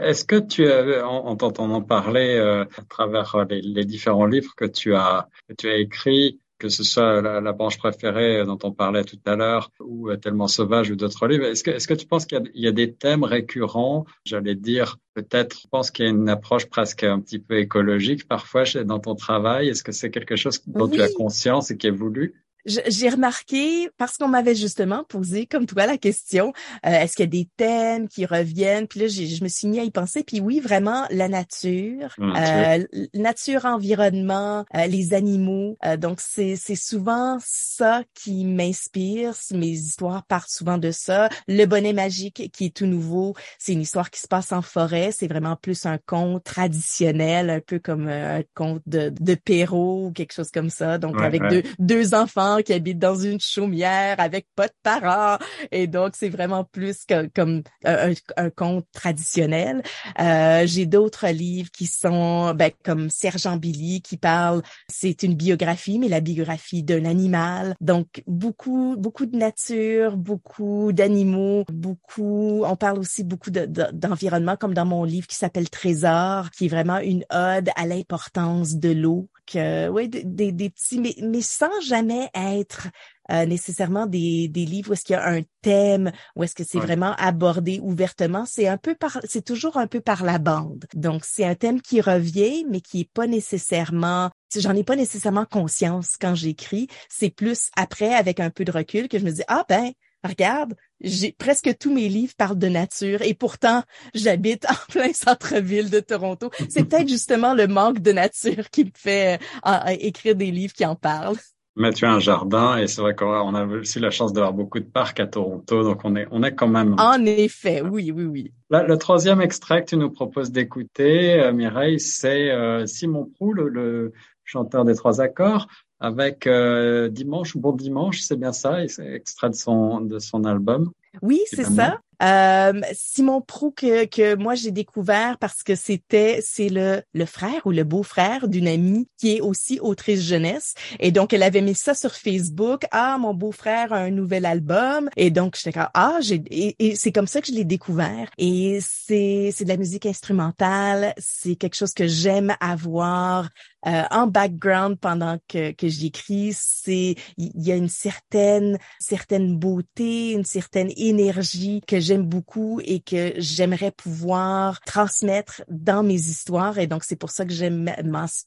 Est-ce que tu as, en, t'entendant parler euh, à travers les, les, différents livres que tu as, que tu as écrits, que ce soit la, la, branche préférée dont on parlait tout à l'heure, ou euh, Tellement sauvage ou d'autres livres. Est-ce que, est-ce que tu penses qu'il y, a, des thèmes récurrents J'allais dire peut-être, je pense qu'il y a une approche presque un petit peu écologique parfois dans ton travail? Est-ce que c'est quelque chose dont tu as conscience et qui est voulu? J'ai remarqué, parce qu'on m'avait justement posé, comme toi, la question, euh, est-ce qu'il y a des thèmes qui reviennent? Puis là, je me suis mis à y penser. Puis oui, vraiment, la nature, euh, nature, environnement, euh, les animaux. Euh, donc, c'est souvent ça qui m'inspire. Mes histoires partent souvent de ça. Le bonnet magique, qui est tout nouveau, c'est une histoire qui se passe en forêt. C'est vraiment plus un conte traditionnel, un peu comme un conte de, de Perrault ou quelque chose comme ça. Donc, avec Deux, deux enfants qui habitent dans une chaumière avec pas de parents. Et donc, c'est vraiment plus que, comme un, conte traditionnel. Euh, j'ai d'autres livres qui sont ben, comme Sergent Billy qui parle, c'est une biographie, mais la biographie d'un animal. Donc, beaucoup, beaucoup de nature, beaucoup d'animaux, beaucoup, on parle aussi beaucoup d'environnement, de, comme dans mon livre qui s'appelle Trésor, qui est vraiment une ode à l'importance de l'eau euh, oui, des, des, petits, mais, mais sans jamais être euh, nécessairement des, des livres où est-ce qu'il y a un thème, où est-ce que c'est vraiment abordé ouvertement. C'est un peu par, c'est toujours un peu par la bande. Donc c'est un thème qui revient, mais qui est pas nécessairement, j'en ai pas nécessairement conscience quand j'écris. C'est plus après, avec un peu de recul, que je me dis ah ben regarde, j'ai presque tous mes livres parlent de nature et pourtant j'habite en plein centre-ville de Toronto. C'est peut-être justement le manque de nature qui me fait euh, écrire des livres qui en parlent. Mais tu as un jardin et c'est vrai qu'on a aussi la chance d'avoir beaucoup de parcs à Toronto, donc on est on est quand même. En effet, oui, oui, oui. le troisième extrait que tu nous proposes d'écouter, euh, Mireille, c'est euh, Simon Proulx, le, chanteur des trois accords avec euh, Dimanche, Bon Dimanche, c'est bien ça, c'est extrait de son, de son album. Oui, c'est ça. Euh, Simon Prou que, que moi j'ai découvert parce que c'était c'est le le frère ou le beau-frère d'une amie qui est aussi autrice jeunesse. Et donc elle avait mis ça sur Facebook. Ah mon beau-frère a un nouvel album. Et donc j'étais comme ah j'ai et, c'est comme ça que je l'ai découvert. Et c'est c'est de la musique instrumentale. C'est quelque chose que j'aime avoir euh, en background pendant que que j'écris c'est il y a une certaine certaine beauté une certaine énergie que j'aime beaucoup et que j'aimerais pouvoir transmettre dans mes histoires. Et donc, c'est pour ça que j'aime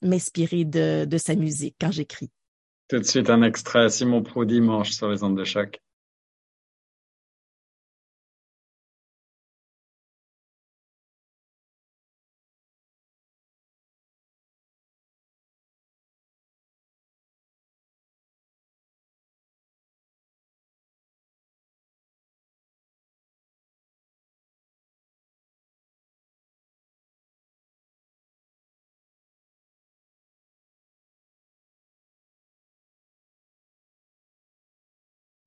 m'inspirer de, de sa musique quand j'écris. Tout de suite, un extrait Simon Pro dimanche sur les ondes de choc.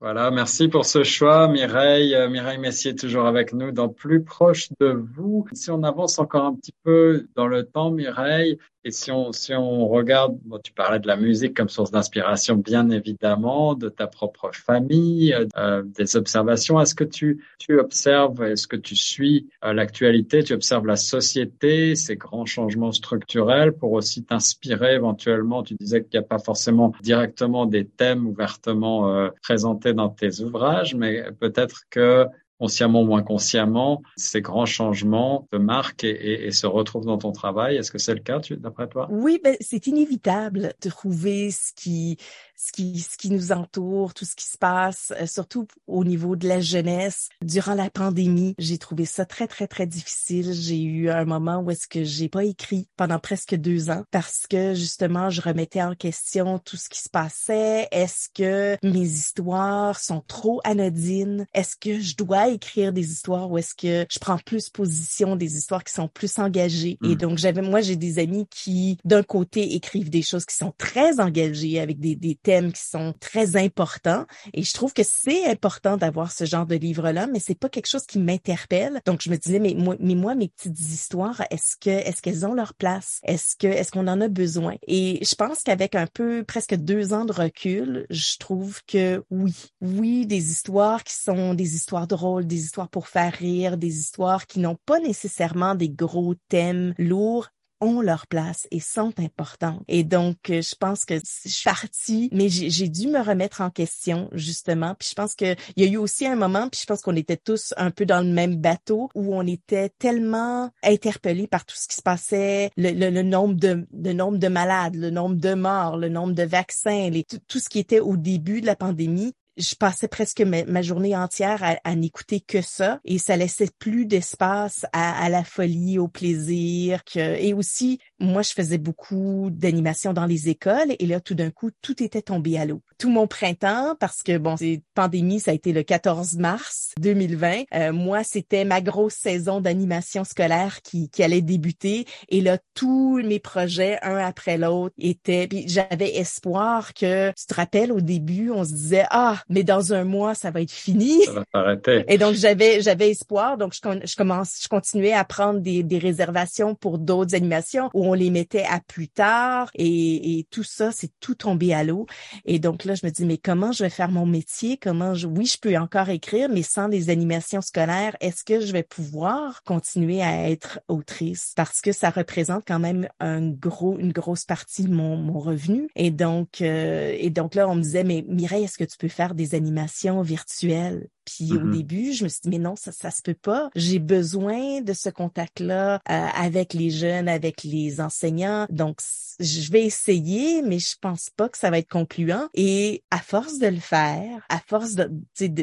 Voilà, merci pour ce choix, Mireille. Euh, Mireille Messier toujours avec nous dans Plus proche de vous. Si on avance encore un petit peu dans le temps, Mireille, et si on, si on regarde, bon, tu parlais de la musique comme source d'inspiration, bien évidemment, de ta propre famille, euh, des observations. Est-ce que tu, tu observes, est-ce que tu suis euh, l'actualité, tu observes la société, ces grands changements structurels pour aussi t'inspirer éventuellement? Tu disais qu'il n'y a pas forcément directement des thèmes ouvertement euh, présentés dans tes ouvrages, mais peut-être que consciemment ou inconsciemment, ces grands changements te marquent et, se retrouvent dans ton travail. Est-ce que c'est le cas, d'après toi? Oui, ben, c'est inévitable de trouver ce qui, ce qui, ce qui nous entoure, tout ce qui se passe, euh, surtout au niveau de la jeunesse. Durant la pandémie, j'ai trouvé ça très, très, très difficile. J'ai eu un moment où est-ce que j'ai pas écrit pendant presque deux ans parce que justement, je remettais en question tout ce qui se passait. Est-ce que mes histoires sont trop anodines? Est-ce que je dois écrire des histoires où est-ce que je prends plus position, des histoires qui sont plus engagées? Et mm. donc, j'avais, moi, j'ai des amis qui, d'un côté, écrivent des choses qui sont très engagées avec des, des qui sont très importants. Et je trouve que c'est important d'avoir ce genre de livre-là, mais c'est pas quelque chose qui m'interpelle. Donc je me disais mais moi, mais moi mes petites histoires, est-ce que est-ce qu'elles ont leur place? Est-ce que est-ce qu'on en a besoin? Et je pense qu'avec un peu presque deux ans de recul, je trouve que oui, oui des histoires qui sont des histoires drôles, des histoires pour faire rire, des histoires qui n'ont pas nécessairement des gros thèmes lourds, ont leur place et sont importants. Et donc, euh, je pense que je suis partie, mais j'ai dû me remettre en question, justement. Puis je pense qu'il y a eu aussi un moment, puis je pense qu'on était tous un peu dans le même bateau, où on était tellement interpellés par tout ce qui se passait, le, nombre de nombre de malades, le nombre de morts, le nombre de vaccins, tout ce qui était au début de la pandémie, je passais presque ma, journée entière à, n'écouter que ça et ça laissait plus d'espace à, la folie, au plaisir. Que, et aussi, moi, je faisais beaucoup d'animation dans les écoles et là, tout d'un coup, tout était tombé à l'eau. Tout mon printemps, parce que bon, c'est pandémie, ça a été le 14 mars 2020. Euh, moi, c'était ma grosse saison d'animation scolaire qui, qui allait débuter et là, tous mes projets, un après l'autre, étaient. Puis j'avais espoir que, tu te rappelles, au début, on se disait ah mais dans un mois, ça va être fini. Ça va s'arrêter. Et donc, j'avais, j'avais espoir. Donc, je, je commence, je continuais à prendre des, des réservations pour d'autres animations où on les mettait à plus tard et, et tout ça, c'est tout tombé à l'eau. Et donc là, je me dis, mais comment je vais faire mon métier? Comment je, oui, je peux encore écrire, mais sans les animations scolaires, est-ce que je vais pouvoir continuer à être autrice? Parce que ça représente quand même un gros, une grosse partie de mon, mon revenu. Et donc, euh, et donc là, on me disait, mais Mireille, est-ce que tu peux faire des animations virtuelles? Puis au mm-hmm. début, je me suis dit, mais non, ça, ça se peut pas. J'ai besoin de ce contact-là euh, avec les jeunes, avec les enseignants. Donc, je vais essayer, mais je pense pas que ça va être concluant. Et à force de le faire, à force de,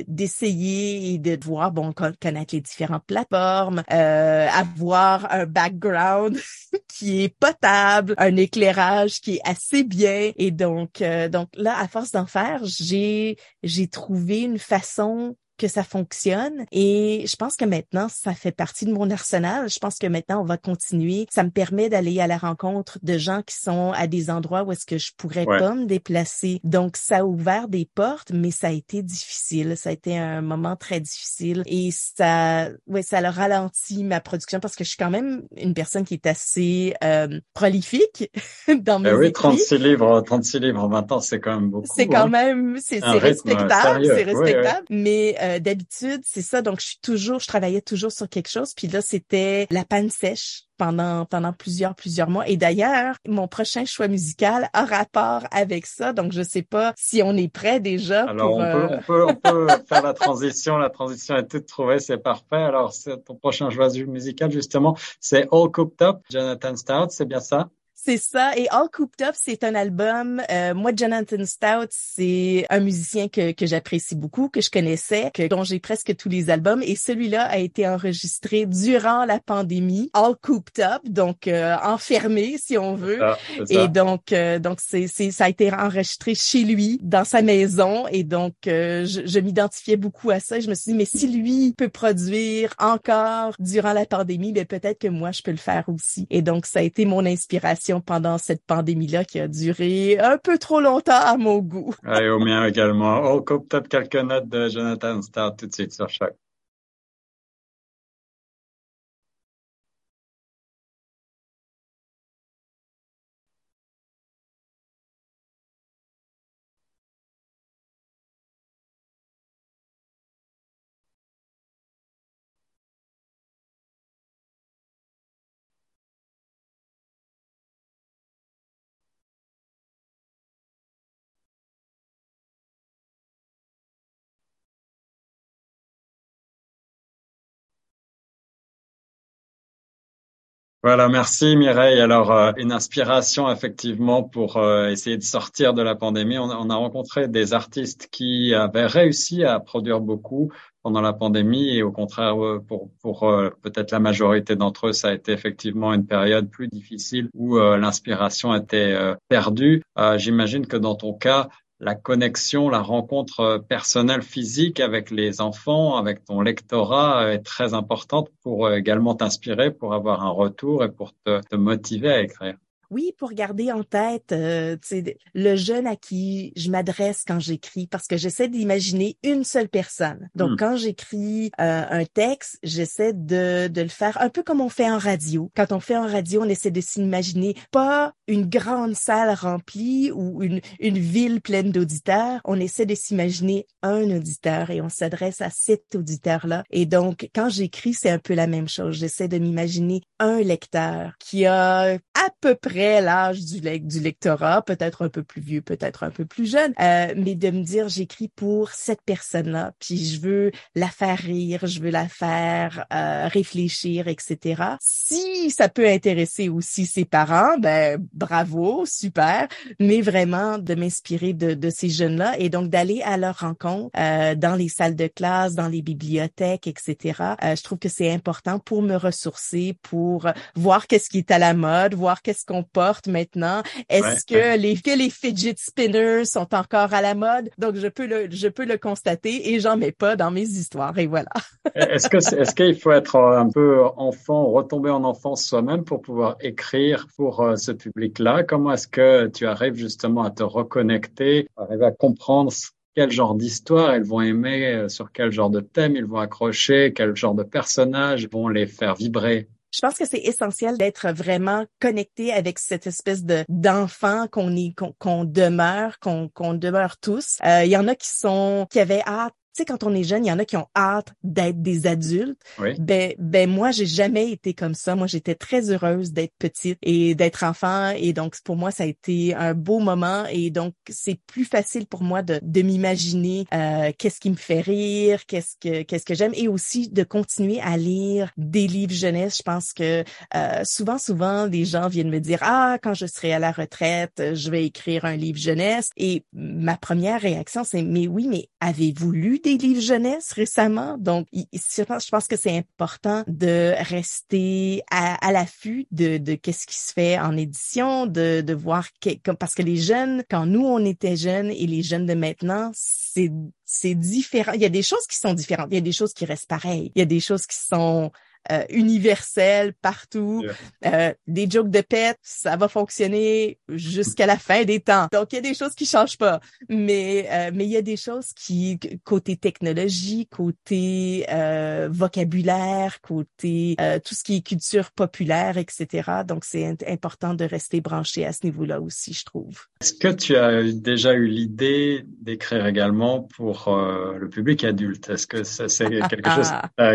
d'essayer et de voir, bon, connaître les différentes plateformes, euh, avoir un background qui est potable, un éclairage qui est assez bien. Et donc, euh, donc là, à force d'en faire, j'ai j'ai trouvé une façon que ça fonctionne. Et je pense que maintenant, ça fait partie de mon arsenal. Je pense que maintenant, on va continuer. Ça me permet d'aller à la rencontre de gens qui sont à des endroits où est-ce que je pourrais pas me déplacer. Donc, ça a ouvert des portes, mais ça a été difficile. Ça a été un moment très difficile et ça, ouais, ça a ralenti ma production parce que je suis quand même une personne qui est assez euh, prolifique dans mes ben oui, 36 livres, 36 livres en 20 ans, c'est quand même beaucoup. C'est quand hein. même, c'est respectable, c'est respectable, mais euh, euh, d'habitude, c'est ça. Donc, je suis toujours, je travaillais toujours sur quelque chose. Puis là, c'était la panne sèche pendant pendant plusieurs plusieurs mois. Et d'ailleurs, mon prochain choix musical a rapport avec ça. Donc, je sais pas si on est prêt déjà. Alors, on, peut, euh, on, peut, on peut faire la transition. La transition est toute trouvée, c'est parfait. Alors, ton prochain choix musical justement, c'est All Cooked Up, Jonathan Stout. C'est bien ça? C'est ça. Et All Cooped Up, c'est un album. Euh, moi, Jonathan Stout, c'est un musicien que, que j'apprécie beaucoup, que je connaissais, que, dont j'ai presque tous les albums. Et celui-là a été enregistré durant la pandémie, All Cooped Up, donc euh, enfermé, si on veut. Et donc, euh, donc c'est, c'est, ça a été enregistré chez lui, dans sa maison. Et donc, je, je m'identifiais beaucoup à ça. je me suis dit, mais si lui peut produire encore durant la pandémie, ben peut-être que moi, je peux le faire aussi. Et donc, ça a été mon inspiration pendant cette pandémie-là qui a duré un peu trop longtemps à mon goût. Et au mien également. On coupe peut-être quelques notes de Jonathan Starr tout de suite sur chaque. Voilà, merci Mireille. Alors, euh, une inspiration effectivement pour euh, essayer de sortir de la pandémie. On, a rencontré des artistes qui avaient réussi à produire beaucoup pendant la pandémie et au contraire, euh, pour, pour peut-être la majorité d'entre eux, ça a été effectivement une période plus difficile où l'inspiration était perdue. J'imagine que dans ton cas, la connexion, la rencontre euh, personnelle physique avec les enfants, avec ton lectorat est très importante pour euh, également t'inspirer, pour avoir un retour et pour te motiver à écrire. Oui, pour garder en tête euh, le jeune à qui je m'adresse quand j'écris, parce que j'essaie d'imaginer une seule personne. Donc, hmm. quand j'écris euh, un texte, j'essaie de, de le faire un peu comme on fait en radio. Quand on fait en radio, on essaie de s'imaginer pas une grande salle remplie ou une, une ville pleine d'auditeurs. On essaie de s'imaginer un auditeur et on s'adresse à cet auditeur-là. Et donc, quand j'écris, c'est un peu la même chose. J'essaie de m'imaginer un lecteur qui a à peu près l'âge du, du lectorat, peut-être un peu plus vieux, peut-être un peu plus jeune, euh, mais de me dire j'écris pour cette personne-là, puis je veux la faire rire, je veux la faire euh, réfléchir, etc. Si ça peut intéresser aussi ses parents, ben bravo, super, mais vraiment de m'inspirer de, de, ces jeunes-là et donc d'aller à leur rencontre euh, dans les salles de classe, dans les bibliothèques, etc. Euh, je trouve que c'est important pour me ressourcer, pour voir qu'est-ce qui est à la mode, voir qu'est-ce qu'on porte maintenant. Est-ce que les que les fidget spinners sont encore à la mode? Donc je peux le je peux le constater et j'en mets pas dans mes histoires. Et voilà. est-ce que est-ce qu'il faut être un peu enfant, retomber en enfance soi-même pour pouvoir écrire pour euh, ce public-là? Comment est-ce que tu arrives justement à te reconnecter, arriver à comprendre quel genre d'histoire ils vont aimer, euh, sur quel genre de thème ils vont accrocher, quel genre de personnages vont les faire vibrer? Je pense que c'est essentiel d'être vraiment connecté avec cette espèce de d'enfant qu'on est qu'on demeure qu'on qu'on demeure tous. Euh, il y en a qui sont qui avaient hâte sais, quand on est jeune, il y en a qui ont hâte d'être des adultes. Ben, ben moi, j'ai jamais été comme ça. Moi, j'étais très heureuse d'être petite et d'être enfant. Et donc, pour moi, ça a été un beau moment. Et donc, c'est plus facile pour moi de, de m'imaginer euh, qu'est-ce qui me fait rire, qu'est-ce que qu'est-ce que j'aime, et aussi de continuer à lire des livres jeunesse. Je pense que euh, souvent, souvent, les gens viennent me dire ah, quand je serai à la retraite, je vais écrire un livre jeunesse. Et ma première réaction, c'est mais oui, mais avez-vous lu des livres jeunesse récemment. Donc, je pense que c'est important de rester à, l'affût de, de qu'est-ce qui se fait en édition, de, voir parce que les jeunes, quand nous on était jeunes et les jeunes de maintenant, c'est c'est différent. Il y a des choses qui sont différentes. Il y a des choses qui restent pareilles. Il y a des choses qui sont euh, universel partout. Euh, des jokes de pète, ça va fonctionner jusqu'à la fin des temps. Donc, il y a des choses qui changent pas. Mais, euh, mais il y a des choses qui, côté technologie, côté euh, vocabulaire, côté tout ce qui est culture populaire, etc. Donc, c'est important de rester branché à ce niveau-là aussi, je trouve. Est-ce que tu as déjà eu l'idée d'écrire également pour le public adulte? Est-ce que c'est quelque chose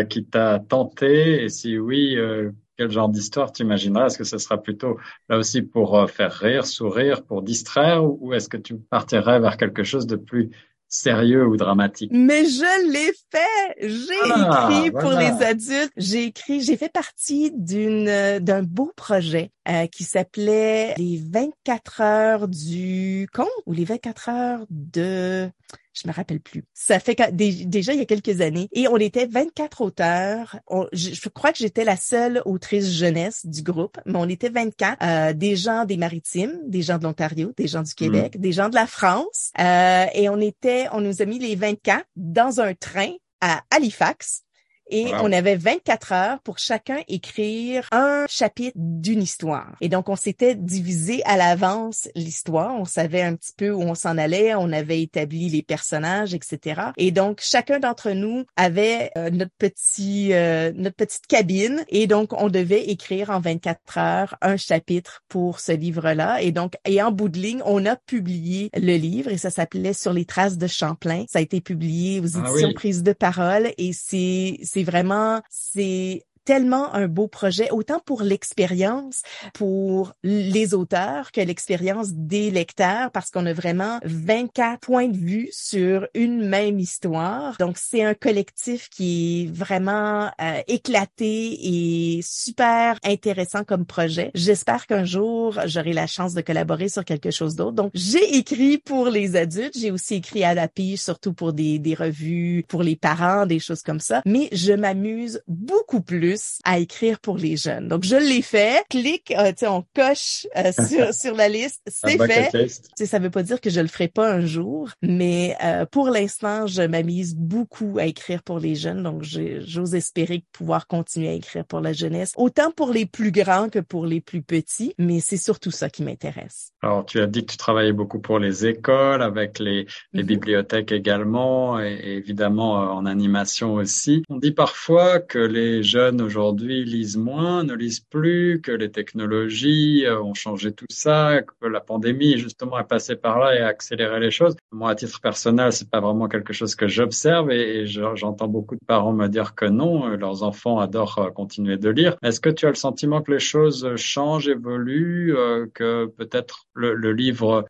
qui t'a tenté et si oui, euh, quel genre d'histoire tu Est-ce que ce sera plutôt là aussi pour euh, faire rire, sourire, pour distraire, ou, est-ce que tu partirais vers quelque chose de plus sérieux ou dramatique? Mais je l'ai fait. J'ai ah, écrit pour les adultes. J'ai écrit, j'ai fait partie d'une d'un beau projet euh, qui s'appelait les 24 heures du con ou les 24 heures de je me rappelle plus. Ça fait déjà il y a quelques années et on était 24 auteurs. je, crois que j'étais la seule autrice jeunesse du groupe, mais on était 24. Euh, des gens des Maritimes, des gens de l'Ontario, des gens du Québec, mm. des gens de la France. Euh, et on était, on nous a mis les 24 dans un train à Halifax et on avait 24 heures pour chacun écrire un chapitre d'une histoire. Et donc, on s'était divisé à l'avance l'histoire. On savait un petit peu où on s'en allait. On avait établi les personnages, etc. Et donc, chacun d'entre nous avait euh, notre petit, euh, notre petite cabine. Et donc, on devait écrire en 24 heures un chapitre pour ce livre-là. Et donc, et en bout de ligne, on a publié le livre et ça s'appelait Sur les traces de Champlain. Ça a été publié aux ah éditions Prise de parole et c'est, c'est vraiment, c'est tellement un beau projet, autant pour l'expérience, pour les auteurs que l'expérience des lecteurs, parce qu'on a vraiment 24 points de vue sur une même histoire. Donc, c'est un collectif qui est vraiment euh, éclaté et super intéressant comme projet. J'espère qu'un jour, j'aurai la chance de collaborer sur quelque chose d'autre. Donc, j'ai écrit pour les adultes, j'ai aussi écrit à la pige, surtout pour des, des revues, pour les parents, des choses comme ça, mais je m'amuse beaucoup plus à écrire pour les jeunes. Donc, je l'ai fait. Clique, euh, on coche euh, sur, sur la liste. C'est fait. Ça veut pas dire que je le ferai pas un jour, mais euh, pour l'instant, je m'amise beaucoup à écrire pour les jeunes. Donc, j'ose espérer pouvoir continuer à écrire pour la jeunesse, autant pour les plus grands que pour les plus petits, mais c'est surtout ça qui m'intéresse. Alors, tu as dit que tu travaillais beaucoup pour les écoles, avec les, les mm-hmm. bibliothèques également, et, et évidemment en animation aussi. On dit parfois que les jeunes aujourd'hui lisent moins, ne lisent plus, que les technologies euh, ont changé tout ça, que la pandémie justement est passée par là et a accéléré les choses. Moi, à titre personnel, c'est pas vraiment quelque chose que j'observe et, j'entends beaucoup de parents me dire que non, euh, leurs enfants adorent euh, continuer de lire. Est-ce que tu as le sentiment que les choses changent, évoluent, que peut-être le, livre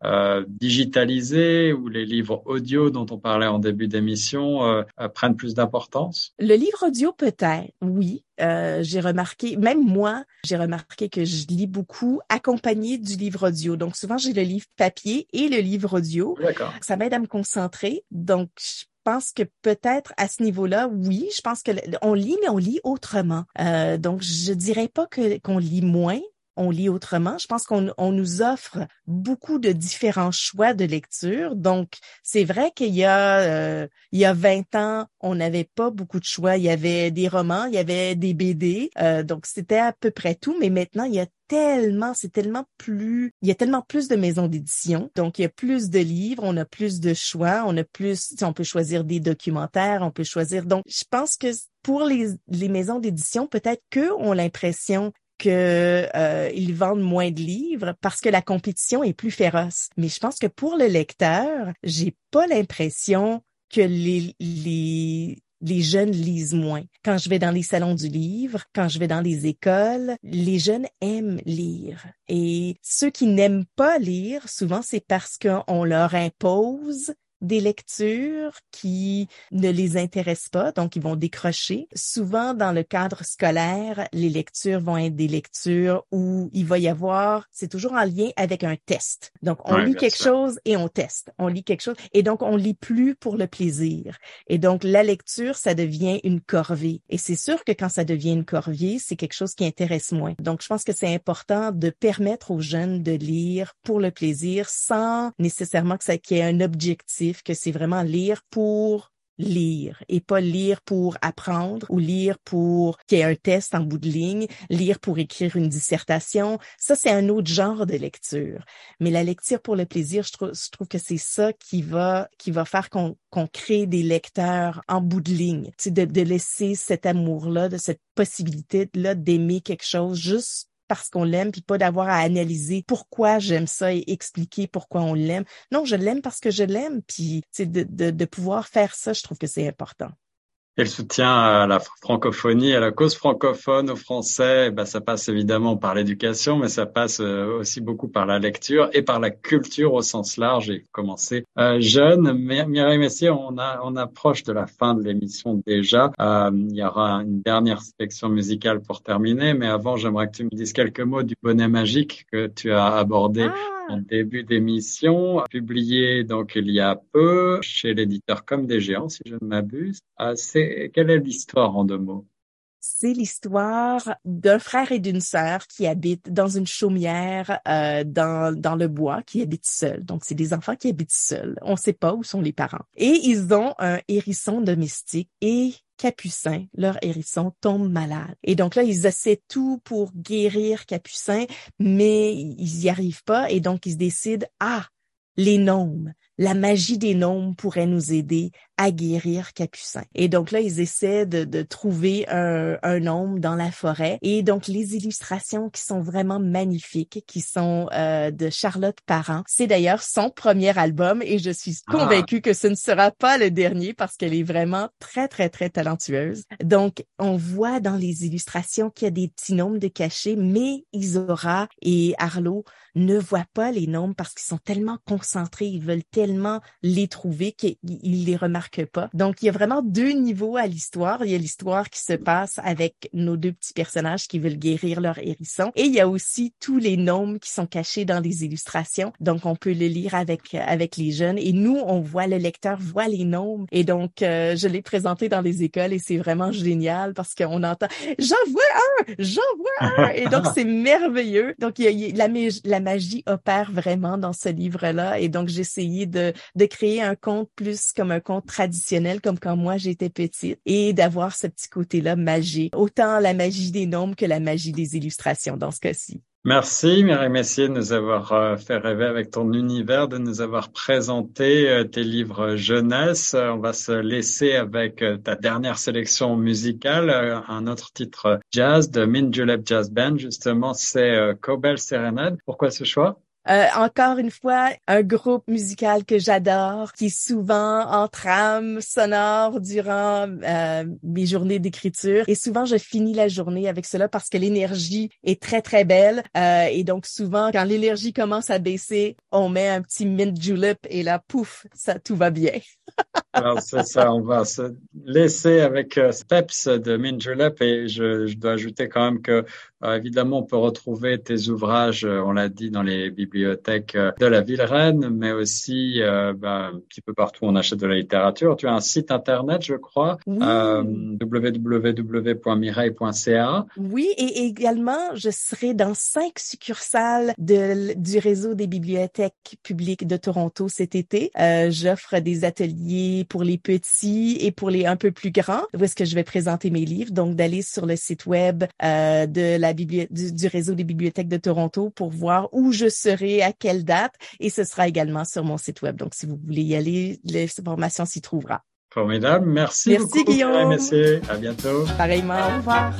digitalisé ou les livres audio dont on parlait en début d'émission prennent plus d'importance? Le livre audio peut-être, oui. Euh, j'ai remarqué, même moi, j'ai remarqué que je lis beaucoup accompagné du livre audio. Donc souvent, j'ai le livre papier et le livre audio. Ça m'aide à me concentrer. Donc je pense que peut-être à ce niveau-là, oui, je pense que on lit, mais on lit autrement. Euh, donc je dirais pas que qu'on lit moins, on lit autrement. Je pense qu'on on nous offre beaucoup de différents choix de lecture. Donc, c'est vrai qu'il y a euh, il y a 20 ans, on n'avait pas beaucoup de choix. Il y avait des romans, il y avait des BD. Euh, donc, c'était à peu près tout. Mais maintenant, il y a tellement, c'est tellement plus, il y a tellement plus de maisons d'édition. Donc, il y a plus de livres, on a plus de choix, on a plus, on peut choisir des documentaires, on peut choisir. Donc, je pense que pour les, les maisons d'édition, peut-être qu'eux ont l'impression qu'ils euh, vendent moins de livres parce que la compétition est plus féroce. Mais je pense que pour le lecteur, j'ai pas l'impression que les, les les jeunes lisent moins. Quand je vais dans les salons du livre, quand je vais dans les écoles, les jeunes aiment lire. Et ceux qui n'aiment pas lire, souvent c'est parce qu'on leur impose des lectures qui ne les intéressent pas, donc ils vont décrocher. Souvent, dans le cadre scolaire, les lectures vont être des lectures où il va y avoir, c'est toujours en lien avec un test. Donc, on lit quelque chose et on teste. On lit quelque chose et donc on lit plus pour le plaisir. Et donc, la lecture, ça devient une corvée. Et c'est sûr que quand ça devient une corvée, c'est quelque chose qui intéresse moins. Donc, je pense que c'est important de permettre aux jeunes de lire pour le plaisir sans nécessairement que ça qu'il y ait un objectif que c'est vraiment lire pour lire et pas lire pour apprendre ou lire pour qu'il y ait un test en bout de ligne, lire pour écrire une dissertation. Ça, c'est un autre genre de lecture. Mais la lecture pour le plaisir, je trouve, je trouve que c'est ça qui va, qui va faire qu'on qu'on crée des lecteurs en bout de ligne. C'est de, de laisser cet amour-là, de cette possibilité-là d'aimer quelque chose juste parce qu'on l'aime, puis pas d'avoir à analyser pourquoi j'aime ça et expliquer pourquoi on l'aime. Non, je l'aime parce que je l'aime, puis de, de, de pouvoir faire ça, je trouve que c'est important. Et le soutien à la francophonie, à la cause francophone, aux Français, ben, ça passe évidemment par l'éducation, mais ça passe euh, aussi beaucoup par la lecture et par la culture au sens large. J'ai commencé euh, jeune. Mireille Messier, on, a, on approche de la fin de l'émission déjà. Euh, il y aura une dernière sélection musicale pour terminer, mais avant, j'aimerais que tu me dises quelques mots du bonnet magique que tu as abordé. Ah en début d'émission, publié donc il y a peu chez l'éditeur Comme des Géants, si je ne m'abuse. Quelle est l'histoire en deux mots? C'est l'histoire d'un frère et d'une sœur qui habitent dans une chaumière euh, dans, dans le bois, qui habitent seuls. Donc, c'est des enfants qui habitent seuls. On ne sait pas où sont les parents. Et ils ont un hérisson domestique et Capucin, leur hérisson, tombe malade. Et donc là, ils essaient tout pour guérir Capucin, mais ils n'y arrivent pas. Et donc, ils décident, ah, les gnomes la magie des gnomes pourrait nous aider à guérir Capucin. Et donc là, ils essaient de, de trouver un, un gnome dans la forêt. Et donc, les illustrations qui sont vraiment magnifiques, qui sont euh, de Charlotte Parent. C'est d'ailleurs son premier album et je suis ah. convaincue que ce ne sera pas le dernier parce qu'elle est vraiment très, très, très talentueuse. Donc, on voit dans les illustrations qu'il y a des petits gnomes de cachés, mais Isora et Arlo ne voient pas les gnomes parce qu'ils sont tellement concentrés, ils veulent tellement les trouver qu'ils les remarquent pas. Donc, il y a vraiment deux niveaux à l'histoire. Il y a l'histoire qui se passe avec nos deux petits personnages qui veulent guérir leur hérisson. Et il y a aussi tous les gnomes qui sont cachés dans les illustrations. Donc, on peut le lire avec, avec les jeunes. Et nous, on voit, le lecteur voit les gnomes. Et donc, euh, je l'ai présenté dans les écoles et c'est vraiment génial parce qu'on entend « J'en vois un! J'en vois un! » Et donc, c'est merveilleux. Donc, il y a, la, la magie opère vraiment dans ce livre-là. Et donc, j'ai essayé de, de créer un conte plus comme un conte traditionnel, comme quand moi j'étais petite, et d'avoir ce petit côté-là magique. Autant la magie des nombres que la magie des illustrations dans ce cas-ci. Merci Mireille Messier de nous avoir euh, fait rêver avec ton univers, de nous avoir présenté euh, tes livres jeunesse. On va se laisser avec euh, ta dernière sélection musicale, un autre titre jazz de Min Julep Jazz Band. Justement, c'est Cobel Serenade. Pourquoi ce choix? Euh, encore une fois, un groupe musical que j'adore, qui souvent en trame sonore durant euh, mes journées d'écriture. Et souvent, je finis la journée avec cela parce que l'énergie est très, très belle. Euh, et donc, souvent, quand l'énergie commence à baisser, on met un petit mint julep et là, pouf, ça, tout va bien. Alors, c'est ça, on va se laisser avec Steps de Mint Julep et je, je, dois ajouter quand même que, évidemment, on peut retrouver tes ouvrages, on l'a dit, dans les bibliothèques bibliothèque euh, de la ville Rennes, mais aussi euh, ben, un petit peu partout on achète de la littérature. Tu as un site internet, je crois, oui. euh, www.mireille.ca. Oui, et également, je serai dans cinq succursales de, du réseau des bibliothèques publiques de Toronto cet été. Euh, J'offre des ateliers pour les petits et pour les un peu plus grands, où est-ce que je vais présenter mes livres. Donc, d'aller sur le site web euh, de la du, du réseau des bibliothèques de Toronto pour voir où je serai à quelle date et ce sera également sur mon site web. Donc, si vous voulez y aller, l'information s'y trouvera. Formidable. Merci, Merci beaucoup, Guillaume. Merci. À bientôt. Pareillement. Au revoir.